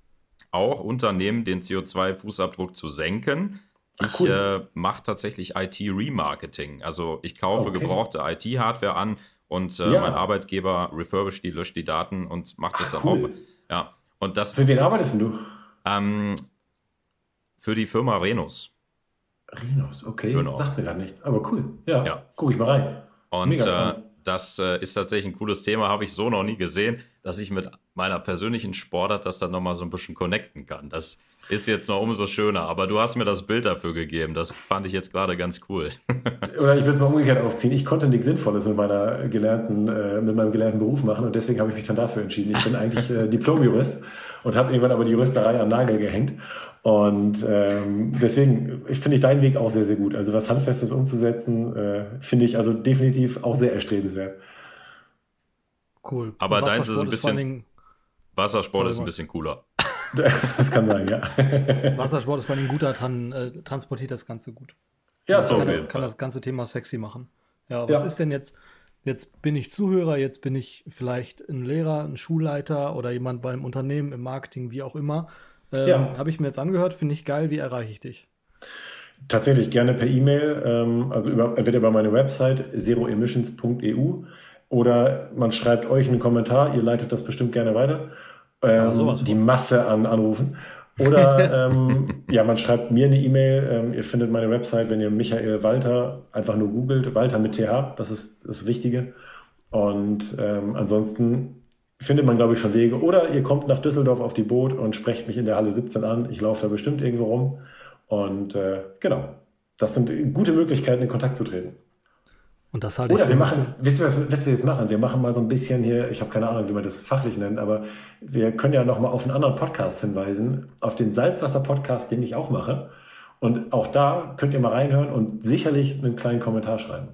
auch Unternehmen, den CO2-Fußabdruck zu senken. ich cool. äh, mache tatsächlich IT-Remarketing. Also ich kaufe okay. gebrauchte IT-Hardware an und äh, ja. mein Arbeitgeber refurbisht die, löscht die Daten und macht das dann cool. auf. Ja. Und das, für wen arbeitest du? Ähm, für die Firma Renus. Renus, okay. Genau. Sagt mir gar nichts, aber cool. Ja, ja. gucke ich mal rein. Und äh, das äh, ist tatsächlich ein cooles Thema, habe ich so noch nie gesehen, dass ich mit meiner persönlichen Sportart das dann nochmal so ein bisschen connecten kann. Das ist jetzt noch umso schöner, aber du hast mir das Bild dafür gegeben. Das fand ich jetzt gerade ganz cool. <laughs> Oder ich will es mal umgekehrt aufziehen. Ich konnte nichts Sinnvolles mit, meiner gelernten, äh, mit meinem gelernten Beruf machen und deswegen habe ich mich dann dafür entschieden. Ich bin eigentlich äh, Diplom-Jurist und habe irgendwann aber die Juristerei am Nagel gehängt. Und ähm, deswegen finde ich deinen Weg auch sehr, sehr gut. Also was Handfestes umzusetzen, äh, finde ich also definitiv auch sehr erstrebenswert. Cool. Aber deins ist ein bisschen. Wassersport ist ein bisschen cooler. <laughs> Das kann sein, ja. <laughs> Wassersport ist vor allem guter, dran, äh, transportiert das Ganze gut. Ja, das kann, das, kann das ganze Thema sexy machen. Ja, was ja. ist denn jetzt? Jetzt bin ich Zuhörer, jetzt bin ich vielleicht ein Lehrer, ein Schulleiter oder jemand beim Unternehmen, im Marketing, wie auch immer. Ähm, ja. Habe ich mir jetzt angehört, finde ich geil. Wie erreiche ich dich? Tatsächlich gerne per E-Mail, ähm, also über, entweder über meine Website zeroemissions.eu oder man schreibt euch einen Kommentar, ihr leitet das bestimmt gerne weiter ähm, ja, die Masse an Anrufen. Oder ähm, <laughs> ja, man schreibt mir eine E-Mail. Ähm, ihr findet meine Website, wenn ihr Michael Walter einfach nur googelt. Walter mit TH, das ist das Wichtige. Und ähm, ansonsten findet man, glaube ich, schon Wege. Oder ihr kommt nach Düsseldorf auf die Boot und sprecht mich in der Halle 17 an. Ich laufe da bestimmt irgendwo rum. Und äh, genau, das sind gute Möglichkeiten, in Kontakt zu treten. Und das halte Oder wir machen, wisst ihr, was, was wir jetzt machen? Wir machen mal so ein bisschen hier, ich habe keine Ahnung, wie man das fachlich nennt, aber wir können ja nochmal auf einen anderen Podcast hinweisen, auf den Salzwasser-Podcast, den ich auch mache. Und auch da könnt ihr mal reinhören und sicherlich einen kleinen Kommentar schreiben.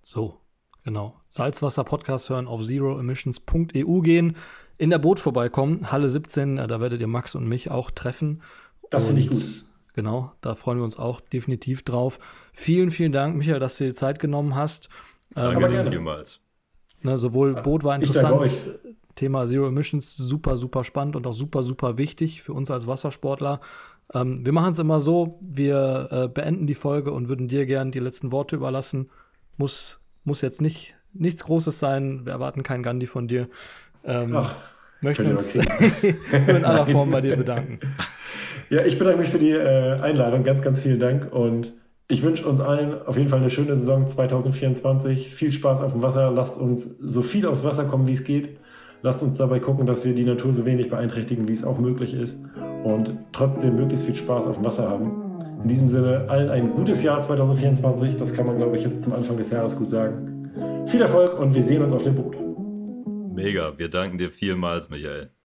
So, genau. Salzwasser-Podcast hören auf zeroemissions.eu gehen, in der Boot vorbeikommen, Halle 17, da werdet ihr Max und mich auch treffen. Das finde ich gut. Genau, da freuen wir uns auch definitiv drauf. Vielen, vielen Dank, Michael, dass du dir Zeit genommen hast. Danke ähm, dir vielmals. Ne, sowohl Boot war interessant, Thema Zero Emissions super, super spannend und auch super, super wichtig für uns als Wassersportler. Ähm, wir machen es immer so, wir äh, beenden die Folge und würden dir gerne die letzten Worte überlassen. Muss, muss jetzt nicht nichts Großes sein, wir erwarten keinen Gandhi von dir. Ähm, Ach, möchten uns <laughs> in aller <laughs> Form bei dir bedanken. Ja, ich bedanke mich für die äh, Einladung. Ganz, ganz vielen Dank. Und ich wünsche uns allen auf jeden Fall eine schöne Saison 2024. Viel Spaß auf dem Wasser. Lasst uns so viel aufs Wasser kommen, wie es geht. Lasst uns dabei gucken, dass wir die Natur so wenig beeinträchtigen, wie es auch möglich ist. Und trotzdem möglichst viel Spaß auf dem Wasser haben. In diesem Sinne allen ein gutes Jahr 2024. Das kann man, glaube ich, jetzt zum Anfang des Jahres gut sagen. Viel Erfolg und wir sehen uns auf dem Boot. Mega. Wir danken dir vielmals, Michael.